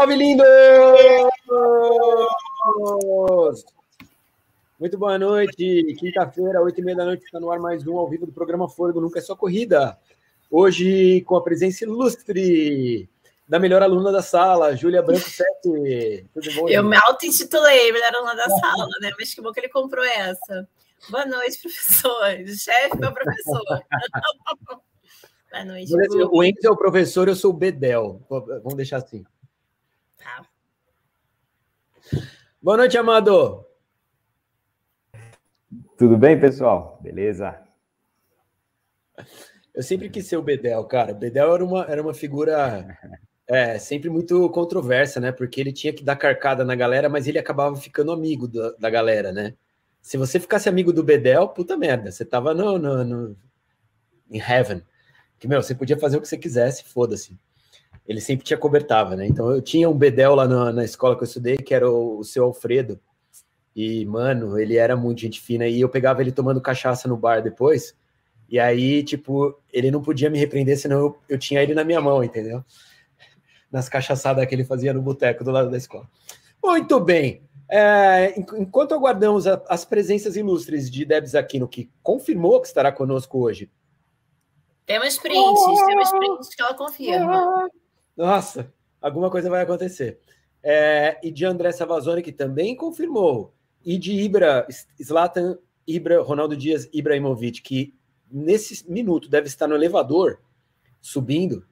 salve, lindos! Muito boa noite. Quinta-feira, oito e meia da noite, está no ar mais um ao vivo do programa Fôlego Nunca é Só Corrida. Hoje com a presença ilustre da melhor aluna da sala, Júlia Branco 7. Tudo bom? Eu me auto-intitulei melhor aluna da sala, né? Mas que bom que ele comprou essa. Boa noite, professor. Chefe, meu professor. Boa noite. O Enzo é o professor, eu sou o Bedel. Vamos deixar assim. Boa noite, Amado. Tudo bem, pessoal? Beleza? Eu sempre quis ser o Bedel, cara. Bedel era uma, era uma figura é, sempre muito controversa, né? Porque ele tinha que dar carcada na galera, mas ele acabava ficando amigo da, da galera, né? Se você ficasse amigo do Bedel, puta merda, você tava no, no, no em heaven. Que, meu, você podia fazer o que você quisesse, foda-se. Ele sempre te acobertava, né? Então eu tinha um Bedel lá na, na escola que eu estudei, que era o, o seu Alfredo. E, mano, ele era muito gente fina. E eu pegava ele tomando cachaça no bar depois. E aí, tipo, ele não podia me repreender, senão eu, eu tinha ele na minha mão, entendeu? Nas cachaçadas que ele fazia no boteco do lado da escola. Muito bem. É, enquanto aguardamos a, as presenças ilustres de Debs Aquino, que confirmou que estará conosco hoje, temos prints, temos prints que ela confirma. Nossa, alguma coisa vai acontecer. É, e de André Savazone, que também confirmou. E de Ibra, Zlatan Ibra, Ronaldo Dias Ibrahimovic, que nesse minuto deve estar no elevador, subindo.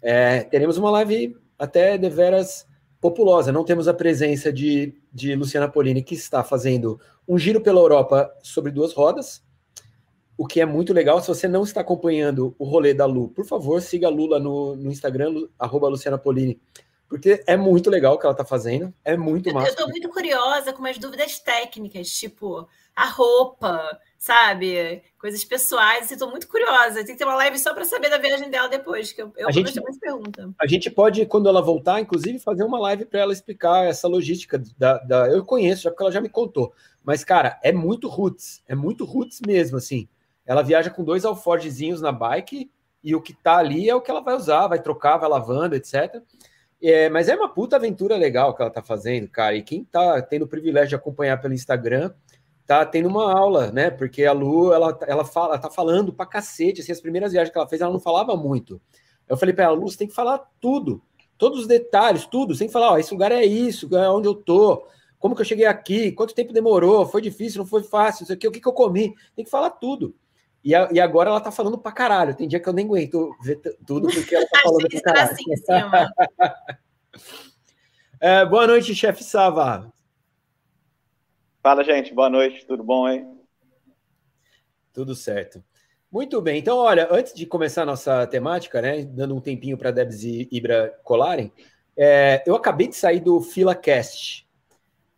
É, teremos uma live até deveras populosa. Não temos a presença de, de Luciana Polini, que está fazendo um giro pela Europa sobre duas rodas o que é muito legal. Se você não está acompanhando o rolê da Lu, por favor, siga a Lula no, no Instagram, arroba Luciana Polini, porque é muito legal o que ela está fazendo, é muito massa. Eu estou muito curiosa com umas dúvidas técnicas, tipo a roupa, sabe? Coisas pessoais, estou muito curiosa. Tem que ter uma live só para saber da viagem dela depois, que eu, eu a gente, mais pergunta. A gente pode, quando ela voltar, inclusive, fazer uma live para ela explicar essa logística da, da. Eu conheço, já porque ela já me contou. Mas, cara, é muito roots, é muito roots mesmo, assim. Ela viaja com dois alforgezinhos na bike e o que tá ali é o que ela vai usar, vai trocar, vai lavando, etc. É, mas é uma puta aventura legal que ela tá fazendo, cara. E quem tá tendo o privilégio de acompanhar pelo Instagram tá tendo uma aula, né? Porque a Lu, ela, ela, fala, tá falando pra cacete. Assim, as primeiras viagens que ela fez, ela não falava muito. Eu falei pra ela, Lu, você tem que falar tudo, todos os detalhes, tudo. Sem falar, ó, esse lugar é isso, é onde eu tô, como que eu cheguei aqui, quanto tempo demorou, foi difícil, não foi fácil, isso aqui, o que, que eu comi. Tem que falar tudo. E, a, e, agora ela tá falando pra caralho. Tem dia que eu nem aguento ver tudo porque ela tá falando pra caralho. Assim, é, boa noite, chefe Sava. Fala, gente. Boa noite. Tudo bom, hein? Tudo certo. Muito bem. Então, olha, antes de começar a nossa temática, né, dando um tempinho para Debs e Ibra colarem, é, eu acabei de sair do FilaCast,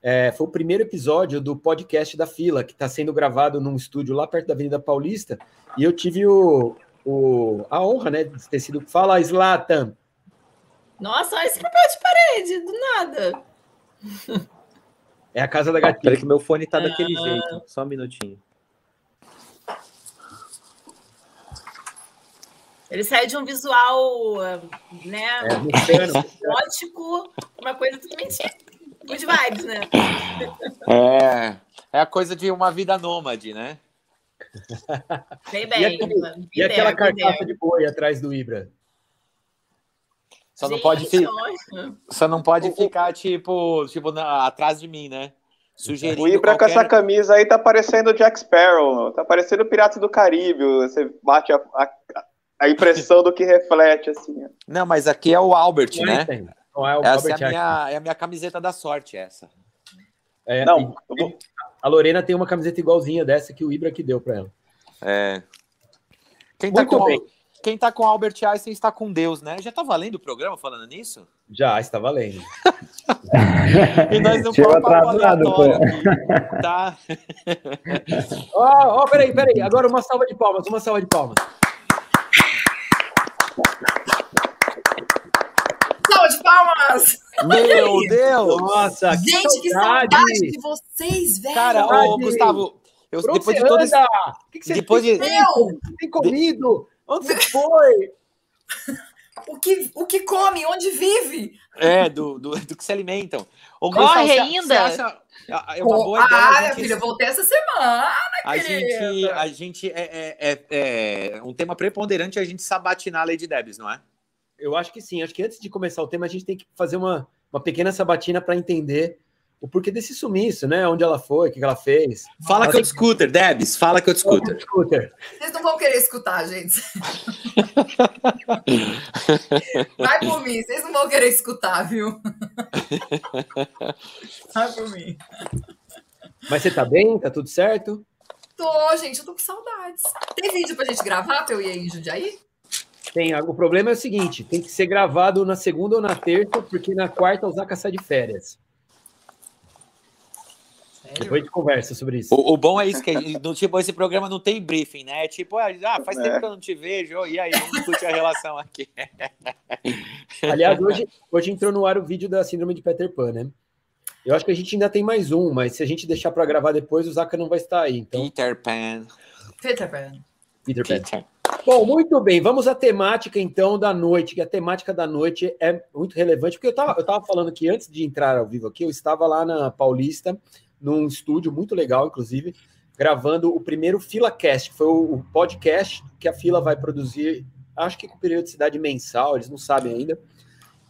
é, foi o primeiro episódio do podcast da Fila, que está sendo gravado num estúdio lá perto da Avenida Paulista, e eu tive o, o, a honra né, de ter sido. Fala, Slatan! Nossa, olha esse papel de parede, do nada. É a casa da gatinha. Peraí que meu fone tá daquele ah. jeito. Só um minutinho. Ele sai de um visual, né? É, gótico, uma coisa totalmente Good vibes, né? É, é a coisa de uma vida nômade, né? Bem bem. E, aquele, e aquela carcaça de boi atrás do Ibra? Só não pode, fi... Só não pode ficar, tipo, tipo na... atrás de mim, né? Sugerindo o Ibra qualquer... com essa camisa aí tá parecendo o Jack Sparrow, tá parecendo o Piratas do Caribe. Você bate a, a, a impressão do que reflete, assim. Não, mas aqui é o Albert, né? Tem. Não é o essa é a, minha, é a minha camiseta da sorte, essa. É, não, e, a Lorena tem uma camiseta igualzinha dessa que o Ibra que deu para ela. É. Quem tá, com, bem. quem tá com Albert Einstein está com Deus, né? Já tá valendo o programa falando nisso? Já, está valendo. e nós não vamos aleatório Tá. Ó, oh, oh, peraí, peraí. Agora uma salva de palmas, uma salva de palmas. Palmas! Meu Deus! Nossa, que Gente, que saudade de vocês, velho! Cara, ô, Gustavo, eu, depois de todo esse... O que, que você depois de... tem comido? Onde você foi? o que, o que come, onde vive. É, do, do, do que se alimentam. Ô, Corre Gustavo, ainda. Você acha, é uma boa ideia. Ah, filha, voltei essa semana. A gente, a gente é, é, é, é, um tema preponderante a gente sabatinar a Lady Debs, não é? Eu acho que sim. Acho que antes de começar o tema, a gente tem que fazer uma, uma pequena sabatina para entender o porquê desse sumiço, né? Onde ela foi, o que ela fez. Fala que eu scooter, Debs. Fala que eu te scooter. Vocês não vão querer escutar, gente. Vai por mim, vocês não vão querer escutar, viu? Vai por mim. Mas você tá bem? Tá tudo certo? Tô, gente, eu tô com saudades. Tem vídeo pra gente gravar pra eu ir aí em Jundiaí? Tem. O problema é o seguinte: tem que ser gravado na segunda ou na terça, porque na quarta o Zaca sai de férias. Depois a gente conversa sobre isso. O, o bom é isso, que no, tipo, esse programa não tem briefing, né? Tipo, ah, ah faz é. tempo que eu não te vejo, e aí, vamos discutir a relação aqui. Aliás, hoje, hoje entrou no ar o vídeo da Síndrome de Peter Pan, né? Eu acho que a gente ainda tem mais um, mas se a gente deixar para gravar depois, o Zaka não vai estar aí. Então... Peter Pan. Peter Pan. Peter Pan. Peter. Bom, muito bem. Vamos à temática, então, da noite, que a temática da noite é muito relevante, porque eu estava eu tava falando que antes de entrar ao vivo aqui, eu estava lá na Paulista, num estúdio muito legal, inclusive, gravando o primeiro FilaCast, que foi o podcast que a Fila vai produzir, acho que com periodicidade mensal, eles não sabem ainda.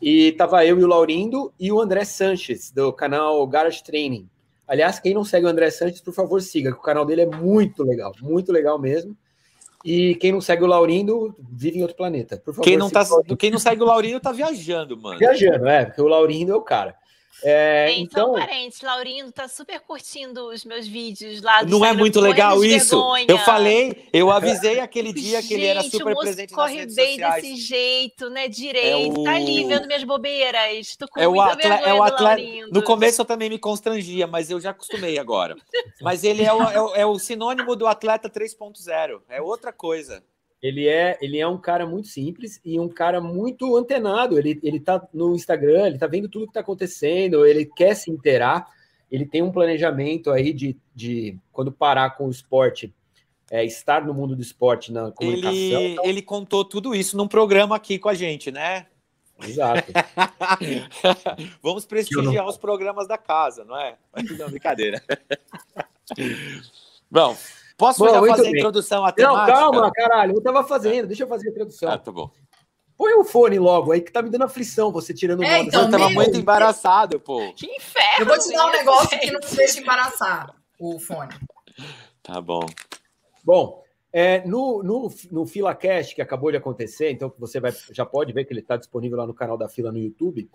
E tava eu e o Laurindo e o André Sanches, do canal Garage Training. Aliás, quem não segue o André Sanches, por favor, siga, que o canal dele é muito legal, muito legal mesmo. E quem não segue o Laurindo vive em outro planeta. Por favor, quem não, tá, quem não segue o Laurindo tá viajando, mano. Viajando, é, porque o Laurindo é o cara. É, então, parentes, Laurindo tá super curtindo os meus vídeos lá. não é muito legal isso? Vergonha. Eu falei, eu avisei aquele dia que Gente, ele era super presente nas redes bem sociais. desse jeito, né? Direito, é o... tá ali vendo minhas bobeiras. Tô com é muita atle... vergonha é o atleta... No começo eu também me constrangia, mas eu já acostumei agora. mas ele é o, é o, é o sinônimo do atleta 3.0, é outra coisa. Ele é, ele é um cara muito simples e um cara muito antenado. Ele, ele tá no Instagram, ele tá vendo tudo que tá acontecendo, ele quer se inteirar. Ele tem um planejamento aí de, de quando parar com o esporte, é, estar no mundo do esporte, na comunicação. Ele, então... ele contou tudo isso num programa aqui com a gente, né? Exato. Vamos prestigiar não... os programas da casa, não é? Não, brincadeira. Bom, Posso bom, já fazer bem. a introdução temática? Não, calma, caralho. Eu estava fazendo. Deixa eu fazer a introdução. Ah, tá bom. Põe o fone logo aí, que tá me dando aflição você tirando o é, então, Eu tava muito embaraçado, pô. Que inferno! Eu vou te dar um negócio que não te deixa embaraçar o fone. Tá bom. Bom, é, no, no, no FilaCast, que acabou de acontecer, então você vai, já pode ver que ele está disponível lá no canal da Fila no YouTube.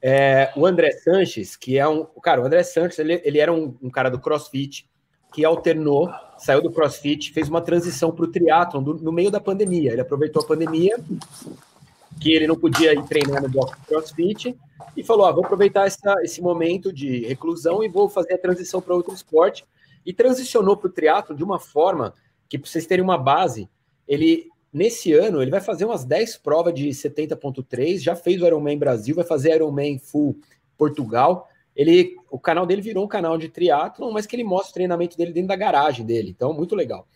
É, o André Sanches, que é um. Cara, o André Sanches, ele, ele era um, um cara do CrossFit que alternou, saiu do CrossFit, fez uma transição para o triatlon no meio da pandemia. Ele aproveitou a pandemia, que ele não podia ir treinar no bloco CrossFit, e falou: ah, vou aproveitar essa, esse momento de reclusão e vou fazer a transição para outro esporte. E transicionou para o triatlo de uma forma que, para vocês terem uma base, ele nesse ano ele vai fazer umas 10 provas de 70.3, já fez o Ironman Brasil, vai fazer Ironman Full Portugal ele, o canal dele virou um canal de triatlon, mas que ele mostra o treinamento dele dentro da garagem dele. Então, muito legal.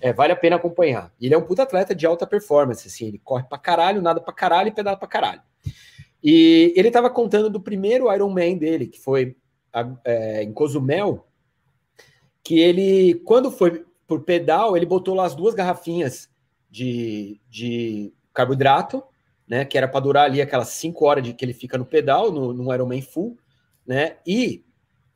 É, vale a pena acompanhar. Ele é um puta atleta de alta performance, assim, ele corre pra caralho, nada pra caralho e pedala pra caralho. E ele tava contando do primeiro Ironman dele, que foi é, em Cozumel, que ele, quando foi por pedal, ele botou lá as duas garrafinhas de, de carboidrato, né, que era para durar ali aquelas cinco horas de que ele fica no pedal, no, no Ironman full, né? E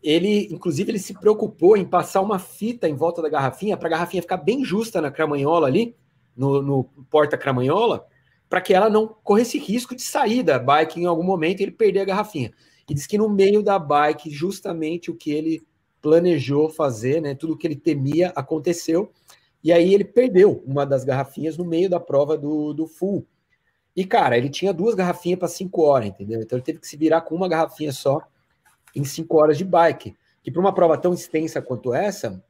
ele, inclusive, ele se preocupou em passar uma fita em volta da garrafinha para a garrafinha ficar bem justa na cramanhola ali, no, no porta cramanhola, para que ela não corresse risco de sair da bike em algum momento e ele perder a garrafinha. E diz que no meio da bike, justamente o que ele planejou fazer, né, tudo que ele temia aconteceu. E aí ele perdeu uma das garrafinhas no meio da prova do, do full. E, cara, ele tinha duas garrafinhas para cinco horas, entendeu? Então ele teve que se virar com uma garrafinha só em cinco horas de bike. Que para uma prova tão extensa quanto essa,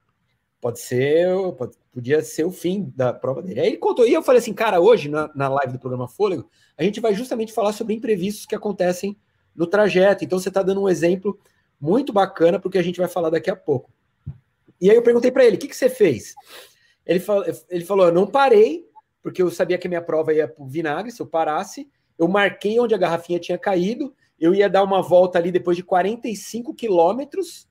pode ser, pode, podia ser o fim da prova dele. Aí ele contou, e eu falei assim, cara, hoje na, na live do programa Fôlego, a gente vai justamente falar sobre imprevistos que acontecem no trajeto. Então você está dando um exemplo muito bacana porque a gente vai falar daqui a pouco. E aí eu perguntei para ele, o que, que você fez? Ele, fal, ele falou, eu não parei, porque eu sabia que a minha prova ia para o vinagre, se eu parasse, eu marquei onde a garrafinha tinha caído, eu ia dar uma volta ali depois de 45 quilômetros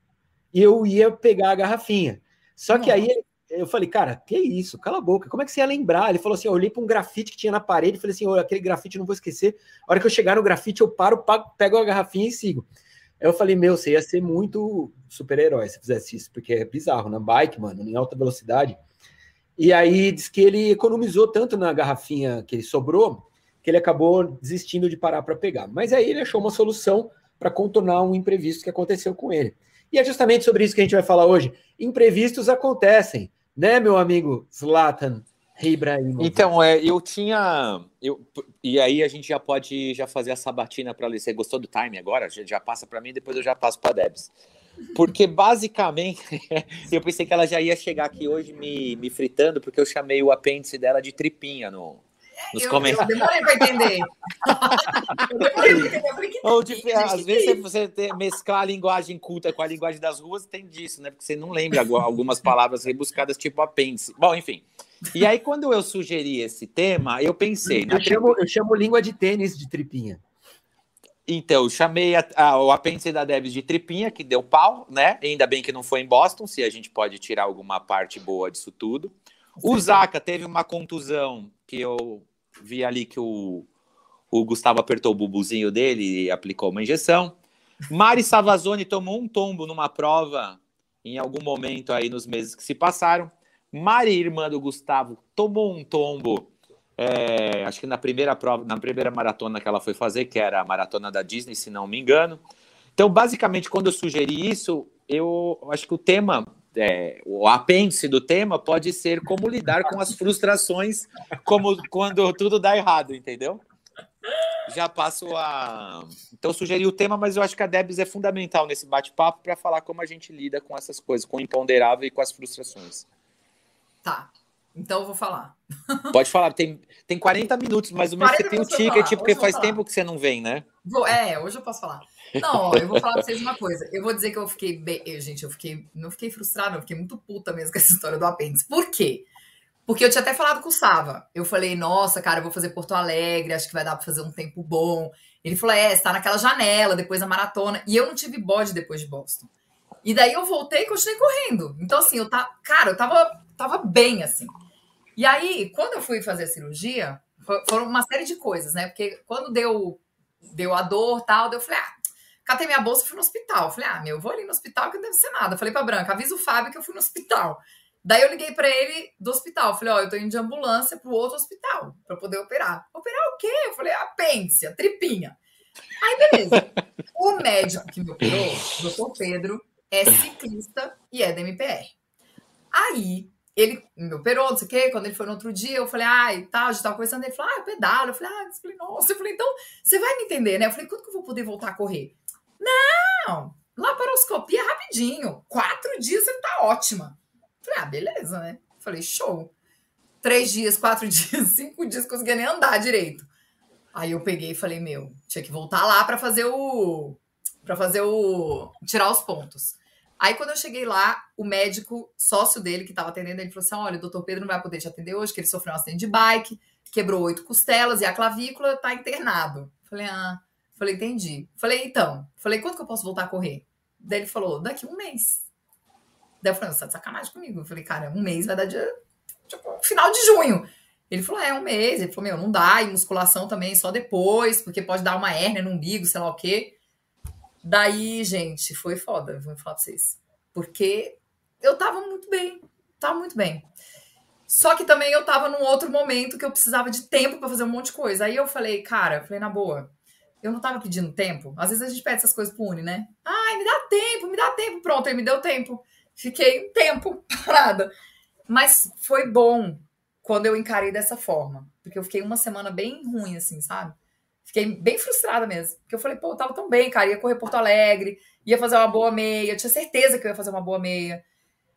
e eu ia pegar a garrafinha. Só que aí eu falei, cara, que isso? Cala a boca. Como é que você ia lembrar? Ele falou assim: eu olhei para um grafite que tinha na parede falei assim: aquele grafite não vou esquecer. A hora que eu chegar no grafite, eu paro, pego a garrafinha e sigo. Aí eu falei, meu, você ia ser muito super-herói se fizesse isso, porque é bizarro, na bike, mano, em alta velocidade. E aí diz que ele economizou tanto na garrafinha que ele sobrou, que ele acabou desistindo de parar para pegar. Mas aí ele achou uma solução para contornar um imprevisto que aconteceu com ele. E é justamente sobre isso que a gente vai falar hoje. Imprevistos acontecem, né, meu amigo Zlatan Ibrahimovic? Então, é, eu tinha. Eu, e aí a gente já pode já fazer a sabatina para ler. Você gostou do time agora? Já, já passa para mim, depois eu já passo para Debs. Porque basicamente eu pensei que ela já ia chegar aqui hoje me, me fritando, porque eu chamei o apêndice dela de tripinha no, nos eu, comentários. Eu demorei para entender. eu demorei para entender. Ou, tipo, às vezes você mesclar a linguagem culta com a linguagem das ruas, tem disso, né? Porque você não lembra algumas palavras rebuscadas, tipo apêndice. Bom, enfim. E aí, quando eu sugeri esse tema, eu pensei. Eu, chamo, eu chamo língua de tênis de tripinha. Então, eu chamei a, a, o apêndice da Debs de tripinha, que deu pau, né? Ainda bem que não foi em Boston, se a gente pode tirar alguma parte boa disso tudo. O Zaca teve uma contusão que eu vi ali que o, o Gustavo apertou o bubuzinho dele e aplicou uma injeção. Mari Savazone tomou um tombo numa prova em algum momento aí nos meses que se passaram. Mari, irmã do Gustavo, tomou um tombo, é, acho que na primeira prova, na primeira maratona que ela foi fazer, que era a maratona da Disney, se não me engano. Então, basicamente, quando eu sugeri isso, eu acho que o tema é, o apêndice do tema pode ser como lidar com as frustrações como quando tudo dá errado, entendeu? Já passo a. Então, sugeri o tema, mas eu acho que a Debs é fundamental nesse bate-papo para falar como a gente lida com essas coisas, com o imponderável e com as frustrações. Tá. Então eu vou falar. Pode falar, tem, tem 40 minutos, mas o meu você tem o ticket, porque faz tempo que você não vem, né? Vou, é, hoje eu posso falar. Não, eu vou falar pra vocês uma coisa. Eu vou dizer que eu fiquei bem. Eu, gente, eu fiquei. Não fiquei frustrada, eu fiquei muito puta mesmo com essa história do apêndice. Por quê? Porque eu tinha até falado com o Sava. Eu falei, nossa, cara, eu vou fazer Porto Alegre, acho que vai dar pra fazer um tempo bom. Ele falou, é, está naquela janela, depois da maratona. E eu não tive bode depois de Boston. E daí eu voltei e continuei correndo. Então, assim, eu tá. Cara, eu tava, tava bem, assim. E aí, quando eu fui fazer a cirurgia, foram uma série de coisas, né? Porque quando deu, deu a dor tal, eu falei, ah, catei minha bolsa e fui no hospital. Falei, ah, meu, vou ali no hospital que não deve ser nada. Falei pra Branca, avisa o Fábio que eu fui no hospital. Daí eu liguei para ele do hospital. Falei, ó, oh, eu tô indo de ambulância pro outro hospital para poder operar. Operar o quê? Eu falei, apêndice, tripinha. Aí, beleza. o médico que me operou, doutor Pedro, é ciclista e é da MPR. Aí, ele me operou, não sei o quê. Quando ele foi no outro dia, eu falei, ai, tá, a gente tava conversando. Ele falou, ah, eu pedalo. Eu falei, ah, eu falei, nossa. Eu falei, então, você vai me entender, né? Eu falei, quando que eu vou poder voltar a correr? Não, laparoscopia rapidinho. Quatro dias você tá ótima. Eu falei, ah, beleza, né? Eu falei, show. Três dias, quatro dias, cinco dias, conseguia nem andar direito. Aí eu peguei e falei, meu, tinha que voltar lá para fazer o. para fazer o. tirar os pontos. Aí, quando eu cheguei lá, o médico sócio dele, que estava atendendo, ele falou assim: olha, o doutor Pedro não vai poder te atender hoje, que ele sofreu um acidente de bike, quebrou oito costelas e a clavícula está internado. Falei, ah, falei, entendi. Falei, então, falei, quando que eu posso voltar a correr? Daí ele falou, daqui um mês. Daí eu falei, você tá de sacanagem comigo. Eu falei, cara, um mês vai dar dia, tipo, final de junho. Ele falou, é, um mês. Ele falou, meu, não dá, e musculação também só depois, porque pode dar uma hérnia no umbigo, sei lá o quê. Daí, gente, foi foda, vou falar pra vocês. Porque eu tava muito bem, tava muito bem. Só que também eu tava num outro momento que eu precisava de tempo para fazer um monte de coisa. Aí eu falei, cara, falei na boa, eu não tava pedindo tempo. Às vezes a gente pede essas coisas pro Uni, né? Ai, me dá tempo, me dá tempo. Pronto, ele me deu tempo. Fiquei um tempo parada. Mas foi bom quando eu encarei dessa forma. Porque eu fiquei uma semana bem ruim, assim, sabe? Fiquei bem frustrada mesmo. Porque eu falei, pô, eu tava tão bem, cara. Ia correr Porto Alegre, ia fazer uma boa meia. Eu tinha certeza que eu ia fazer uma boa meia.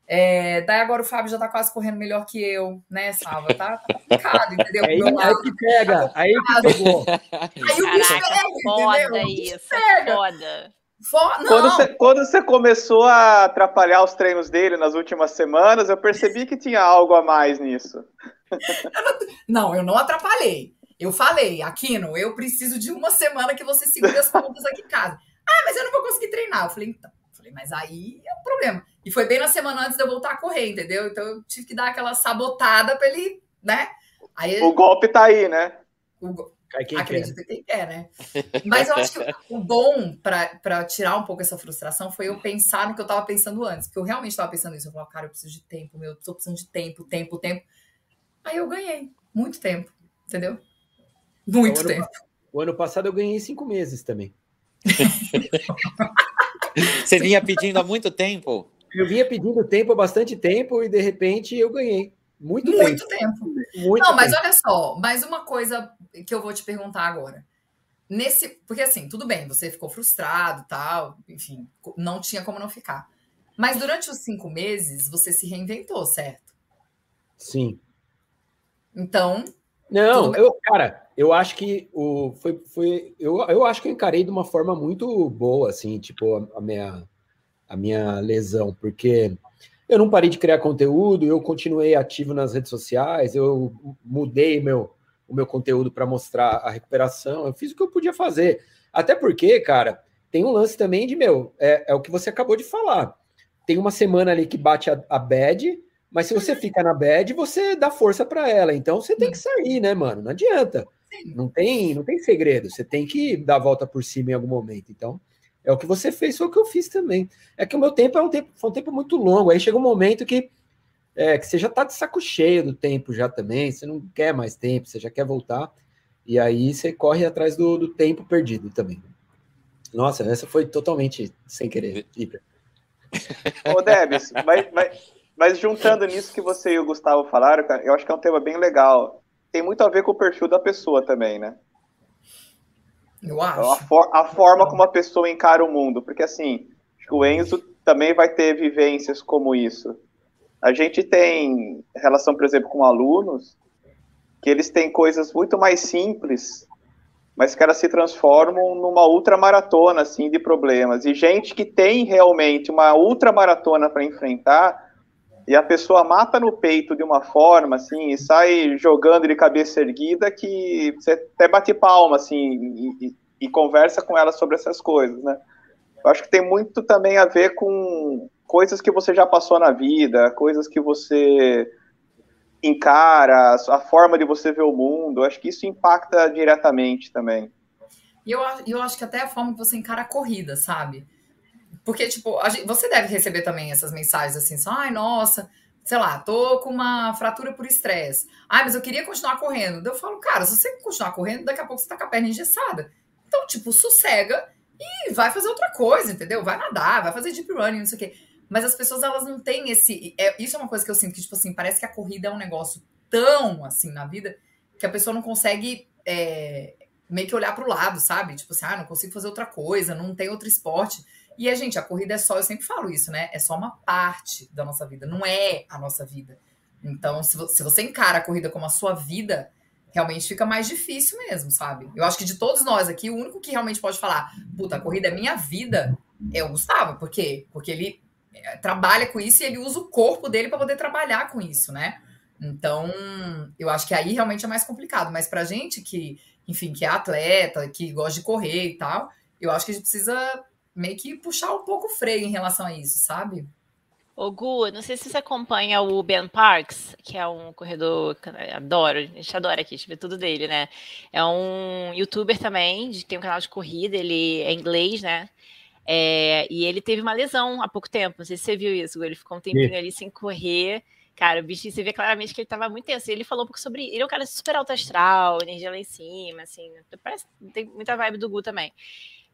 É, daí agora o Fábio já tá quase correndo melhor que eu, né, Salva? Tá, tá complicado, entendeu? Aí, aí que pega, tá aí que pegou. Aí o bicho pega, foda entendeu? isso, pega. foda. Quando você, quando você começou a atrapalhar os treinos dele nas últimas semanas, eu percebi que tinha algo a mais nisso. não, eu não atrapalhei. Eu falei, Aquino, eu preciso de uma semana que você segure as pontas aqui em casa. Ah, mas eu não vou conseguir treinar. Eu falei, então. Eu falei, mas aí é um problema. E foi bem na semana antes de eu voltar a correr, entendeu? Então eu tive que dar aquela sabotada pra ele, né? Aí, O golpe tá aí, né? o go- Cai quem quer. Acredita quem quer, né? Mas eu acho que o bom para tirar um pouco essa frustração foi eu pensar no que eu tava pensando antes. Porque eu realmente tava pensando isso. Eu falava, cara, eu preciso de tempo, meu. Eu tô precisando de tempo, tempo, tempo. Aí eu ganhei. Muito tempo. Entendeu? Muito Então, ano tempo. O ano passado eu ganhei cinco meses também. Você vinha pedindo há muito tempo? Eu vinha pedindo tempo há bastante tempo e de repente eu ganhei. Muito, Muito tempo. tempo. Muito Não, mas tempo. olha só, mais uma coisa que eu vou te perguntar agora. Nesse, porque assim, tudo bem, você ficou frustrado, tal, enfim, não tinha como não ficar. Mas durante os cinco meses você se reinventou, certo? Sim. Então, Não, eu, cara, eu acho que o foi, foi eu, eu acho que eu encarei de uma forma muito boa, assim, tipo a, a minha a minha lesão, porque eu não parei de criar conteúdo, eu continuei ativo nas redes sociais, eu mudei meu o meu conteúdo para mostrar a recuperação, eu fiz o que eu podia fazer. Até porque, cara, tem um lance também de meu, é, é o que você acabou de falar. Tem uma semana ali que bate a, a bad, mas se você fica na bad, você dá força para ela. Então você tem que sair, né, mano? Não adianta. Não tem, não tem segredo. Você tem que dar a volta por cima em algum momento. Então, é o que você fez, foi o que eu fiz também. É que o meu tempo é um tempo, foi um tempo muito longo. Aí chega um momento que, é, que você já tá de saco cheio do tempo já também. Você não quer mais tempo, você já quer voltar. E aí você corre atrás do, do tempo perdido também. Nossa, essa foi totalmente sem querer. Ô, Debs, mas, mas, mas juntando nisso que você e o Gustavo falaram, eu acho que é um tema bem legal. Tem muito a ver com o perfil da pessoa também, né? eu A, acho. for- a forma como a pessoa encara o mundo. Porque, assim, acho que o Enzo também vai ter vivências como isso. A gente tem relação, por exemplo, com alunos, que eles têm coisas muito mais simples, mas que elas se transformam numa ultramaratona, assim, de problemas. E gente que tem realmente uma ultramaratona para enfrentar, e a pessoa mata no peito de uma forma, assim, e sai jogando de cabeça erguida que você até bate palma, assim, e, e- e conversa com ela sobre essas coisas, né? Eu acho que tem muito também a ver com coisas que você já passou na vida, coisas que você encara, a forma de você ver o mundo. Eu acho que isso impacta diretamente também. E eu, eu acho que até a forma que você encara a corrida, sabe? Porque, tipo, gente- você deve receber também essas mensagens assim, só, ai, nossa, sei lá, tô com uma fratura por estresse. Ai, mas eu queria continuar correndo. Eu falo, cara, se você continuar correndo, daqui a pouco você tá com a perna engessada. Então, tipo, sossega e vai fazer outra coisa, entendeu? Vai nadar, vai fazer deep running, não sei o quê. Mas as pessoas, elas não têm esse. é- isso é uma coisa que eu sinto que, tipo assim, parece que a corrida é um negócio tão assim na vida que a pessoa não consegue é, meio que olhar pro lado, sabe? Tipo assim, ah, não consigo fazer outra coisa, não tem outro esporte. E a gente, a corrida é só, eu sempre falo isso, né? É só uma parte da nossa vida, não é a nossa vida. Então, se vo- se você encara a corrida como a sua vida, realmente fica mais difícil mesmo, sabe? Eu acho que de todos nós aqui, o único que realmente pode falar, puta, a corrida é minha vida, é o Gustavo. Por quê? Porque ele é, trabalha com isso e ele usa o corpo dele para poder trabalhar com isso, né? Então, eu acho que aí realmente é mais complicado. Mas pra gente que, enfim, que é atleta, que gosta de correr e tal, eu acho que a gente precisa meio que puxar um pouco o freio em relação a isso, sabe? Ô, Gu, não sei se você acompanha o Ben Parks, que é um corredor que eu adoro, a gente adora aqui, a gente vê tudo dele, né? É um youtuber também, tem um canal de corrida, ele é inglês, né? É, e ele teve uma lesão há pouco tempo, não sei se você viu isso, Gu, ele ficou um tempinho ali sem correr. Cara, o bicho, você vê claramente que ele tava muito tenso. E ele falou um pouco sobre. Ele é um cara super alto astral, energia lá em cima, assim. Parece tem muita vibe do Gu também.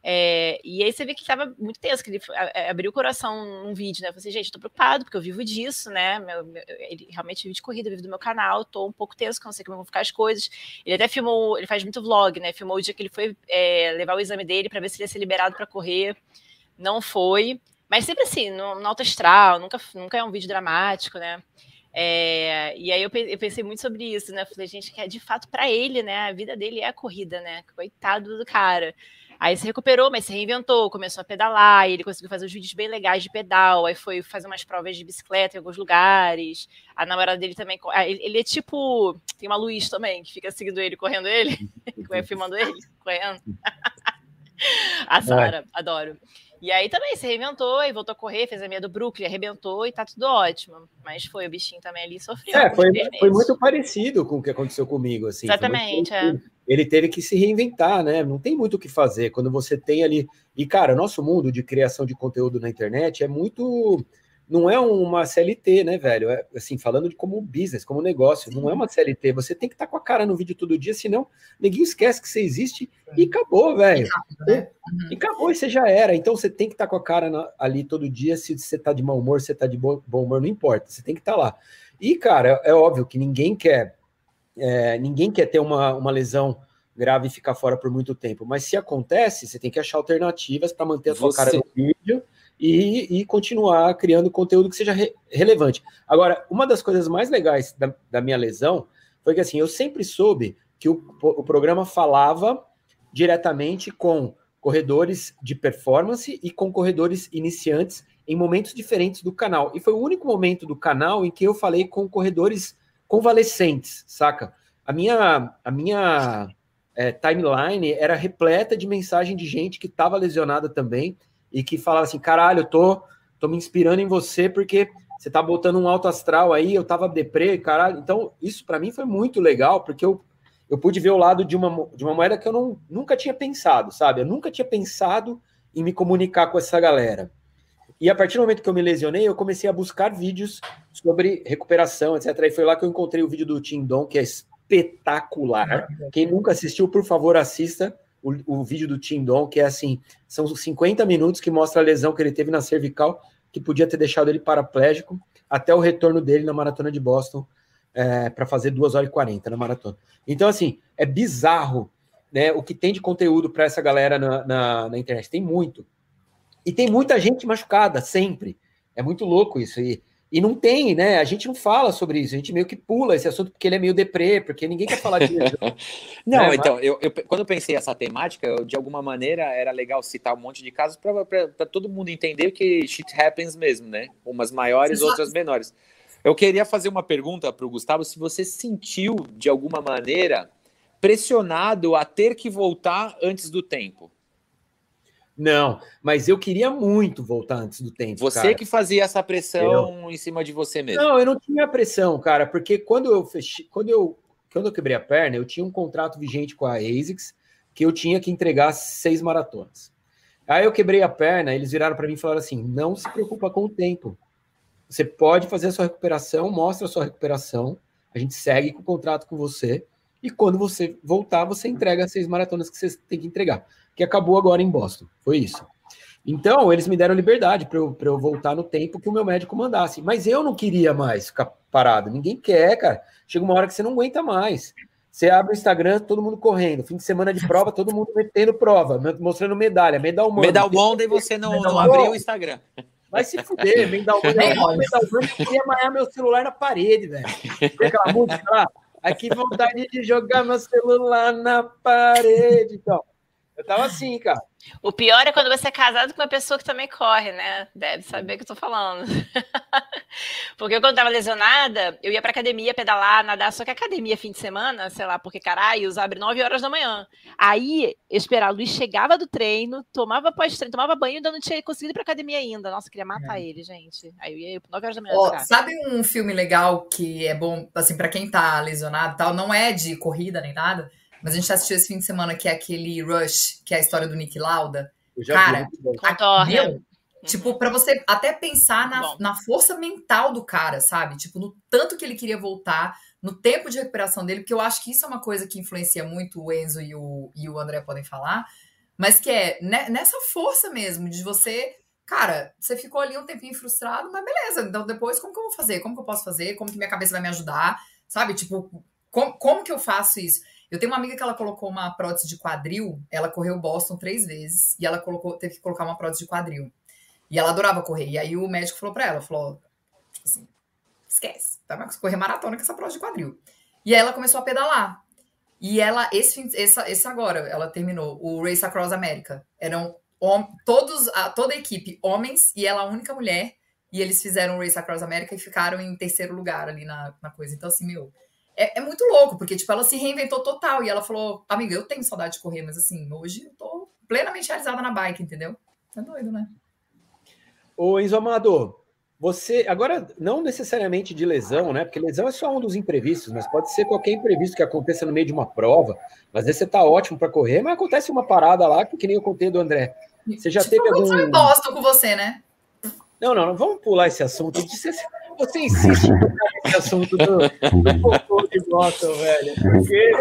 É, e aí você vê que estava muito tenso, que ele a- abriu o coração num vídeo, né? Eu falei assim, gente, tô preocupado, porque eu vivo disso, né? Meu, meu- ele realmente vive de corrida, vive do meu canal, tô um pouco tenso, que não sei como vão ficar as coisas. Ele até filmou, ele faz muito vlog, né? Filmou o dia que ele foi é, levar o exame dele para ver se ele ia ser liberado para correr. Não foi. Mas sempre assim, no, no alto astral, nunca, nunca é um vídeo dramático, né? É, e aí eu, eu pensei muito sobre isso, né? Falei, gente, que é de fato para ele, né? A vida dele é a corrida, né? Coitado do cara. Aí se recuperou, mas se reinventou, começou a pedalar, ele conseguiu fazer os vídeos bem legais de pedal, aí foi fazer umas provas de bicicleta em alguns lugares. A namorada dele também. ah, Ele, é tipo. Tem uma Luiz também, que fica seguindo ele, correndo ele, filmando ele, correndo. a Sara, adoro. E aí também se reinventou e voltou a correr, fez a meia do Brooklyn, arrebentou e tá tudo ótimo. Mas foi, o bichinho também ali sofreu. É, foi, foi muito parecido com o que aconteceu comigo, assim. Exatamente, é. Ele teve que se reinventar, né? Não tem muito o que fazer quando você tem ali. E, cara, nosso mundo de criação de conteúdo na internet é muito. Não é uma CLT, né, velho? É, assim, falando de como business, como negócio, não é uma CLT. Você tem que estar com a cara no vídeo todo dia, senão ninguém esquece que você existe e acabou, velho. né? E acabou, e você já era. Então você tem que estar com a cara na- ali todo dia. Se você tá de mau humor, se você tá de bo- bom humor, não importa. Você tem que estar lá. E, cara, é, é óbvio que ninguém quer. é, ninguém quer ter uma, uma lesão grave e ficar fora por muito tempo. Mas se acontece, você tem que achar alternativas para manter a sua Você- cara no vídeo e, e continuar criando conteúdo que seja re- relevante. Agora, uma das coisas mais legais da, da minha lesão foi que assim, eu sempre soube que o, o programa falava diretamente com corredores de performance e com corredores iniciantes em momentos diferentes do canal. E foi o único momento do canal em que eu falei com corredores convalescentes, saca? A minha, a minha é, timeline era repleta de mensagem de gente que estava lesionada também e que falava assim: caralho, eu tô, tô me inspirando em você porque você tá botando um alto astral aí, eu tava deprê, caralho. Então, isso para mim foi muito legal, porque eu, eu pude ver o lado de uma, de uma moeda que eu não, nunca tinha pensado, sabe? Eu nunca tinha pensado em me comunicar com essa galera. E a partir do momento que eu me lesionei, eu comecei a buscar vídeos sobre recuperação, etc. E foi lá que eu encontrei o vídeo do Tim Don, que é espetacular. Quem nunca assistiu, por favor, assista o, o vídeo do Tim Don, que é assim, são 50 minutos que mostra a lesão que ele teve na cervical, que podia ter deixado ele paraplégico, até o retorno dele na maratona de Boston, para fazer 2 horas e 40 na maratona. Então, assim, é bizarro né, o que tem de conteúdo para essa galera na, na, na internet. Tem muito. E tem muita gente machucada, sempre. É muito louco isso. E, e não tem, né? A gente não fala sobre isso. A gente meio que pula esse assunto porque ele é meio deprê, porque ninguém quer falar disso. Não, É, então, eu, eu- quando eu pensei essa temática, eu, de alguma maneira era legal citar um monte de casos para todo mundo entender que shit happens mesmo, né? Umas maiores, Exato. outras menores. Eu queria fazer uma pergunta para o Gustavo: se você sentiu, de alguma maneira, pressionado a ter que voltar antes do tempo. Não, mas eu queria muito voltar antes do tempo. Você cara. que fazia essa pressão em cima de você mesmo. Não, eu não tinha pressão, cara, porque quando eu fechei, quando eu, quando eu quebrei a perna, eu tinha um contrato vigente com a ASICS que eu tinha que entregar seis maratonas. Aí eu quebrei a perna, eles viraram para mim e falaram assim: não se preocupa com o tempo. Você pode fazer a sua recuperação, mostra a sua recuperação, a gente segue com o contrato com você, e quando você voltar, você entrega as seis maratonas que você tem que entregar, que acabou agora em Boston. Foi isso. Então, eles me deram liberdade para eu, eu voltar no tempo que o meu médico mandasse. Mas eu não queria mais ficar parado. Ninguém quer, cara. Chega uma hora que você não aguenta mais. Você abre o Instagram, todo mundo correndo. Fim de semana de prova, todo mundo metendo prova, mostrando medalha, medal mundo. Medal Monday você não, não Monday. abriu o Instagram. Vai se fuder, medal. Nem Medal mundo, eu queria amarrar meu celular na parede, velho. Tem aquela música lá? Ai, que vontade de jogar meu celular na parede. Então, eu tava assim, cara. O pior é quando você é casado com uma pessoa que também corre, né? Deve saber o que eu tô falando. porque quando eu tava lesionada, eu ia pra academia pedalar, nadar, só que academia fim de semana, sei lá, porque caralho, abre 9 horas da manhã. Aí, eu esperava, o Luiz chegava do treino, tomava pós-treino, tomava banho e ainda não tinha conseguido ir pra academia ainda. Nossa, eu queria matar ele, gente. Aí eu ia 9 horas da manhã. Cara. sabe um filme legal que é bom, assim, pra quem tá lesionado e tal, não é de corrida nem nada, mas a gente assistiu esse fim de semana que é aquele Rush, que é a história do Nick Lauda. Eu já Cara, vi muito bom. Contorna. Tipo, pra você até pensar na, Bom. na força mental do cara, sabe? Tipo, no tanto que ele queria voltar, no tempo de recuperação dele, porque eu acho que isso é uma coisa que influencia muito o Enzo e o, e o André podem falar, mas que é ne- nessa força mesmo, de você. Cara, você ficou ali um tempinho frustrado, mas beleza. Então depois, como que eu vou fazer? Como que eu posso fazer? Como que minha cabeça vai me ajudar? Sabe? Tipo, como, como que eu faço isso? Eu tenho uma amiga que ela colocou uma prótese de quadril, ela correu Boston três vezes, e ela colocou, teve que colocar uma prótese de quadril. E ela adorava correr. E aí o médico falou pra ela, falou, assim, esquece, tá? Vai correr maratona com essa prótese de quadril. E aí ela começou a pedalar. E ela, esse, esse agora, ela terminou o Race Across America. Eram hom- todos, a, toda a equipe homens e ela a única mulher. E eles fizeram o Race Across America e ficaram em terceiro lugar ali na, na coisa. Então, assim, meu, é, é muito louco, porque, tipo, ela se reinventou total. E ela falou, amiga, eu tenho saudade de correr, mas, assim, hoje eu tô plenamente realizada na bike, entendeu? É doido, né? Ô, Enzo Amador, você, agora, não necessariamente de lesão, né? Porque lesão é só um dos imprevistos, mas pode ser qualquer imprevisto que aconteça no meio de uma prova. Às vezes você tá ótimo para correr, mas acontece uma parada lá, que, que nem eu contei do André. Você já tipo, teve algum. em Boston com você, né? Não, não, não, vamos pular esse assunto. Você, você insiste assunto do, cocô de Boston, velho. Porque.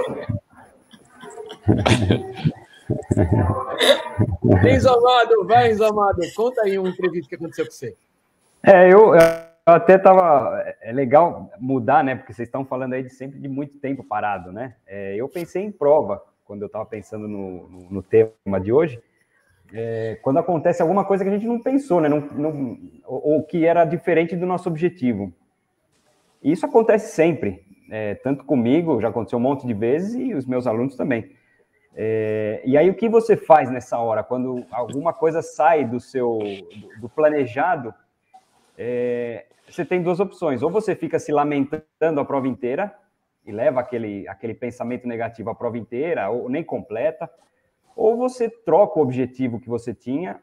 Enzo Amado, vai, Enzo Amado, conta aí um imprevisto que aconteceu com você. É, eu, eu até tava. É legal mudar, né? Porque vocês estão falando aí de sempre de muito tempo parado, né? É, eu pensei em prova quando eu estava pensando no, no, no, tema de hoje. É, quando acontece alguma coisa que a gente não pensou, né? Não, não, ou, ou que era diferente do nosso objetivo. Isso acontece sempre, é, tanto comigo, já aconteceu um monte de vezes, e os meus alunos também. É, e aí, o que você faz nessa hora, quando alguma coisa sai do seu do planejado? É, você tem duas opções. Ou você fica se lamentando a prova inteira e leva aquele, aquele pensamento negativo a prova inteira, ou nem completa, ou você troca o objetivo que você tinha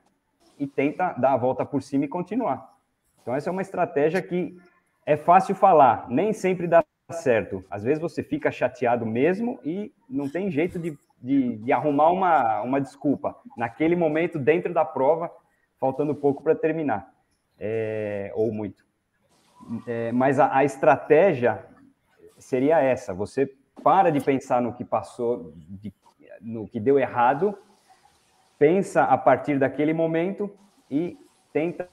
e tenta dar a volta por cima e continuar. Então, essa é uma estratégia que é fácil falar, nem sempre dá certo. Às vezes você fica chateado mesmo e não tem jeito de, de, de arrumar uma, uma desculpa. Naquele momento, dentro da prova, faltando pouco para terminar é, ou muito. É, mas a, a, estratégia seria essa: você para de pensar no que passou, de, no que deu errado, pensa a partir daquele momento e tenta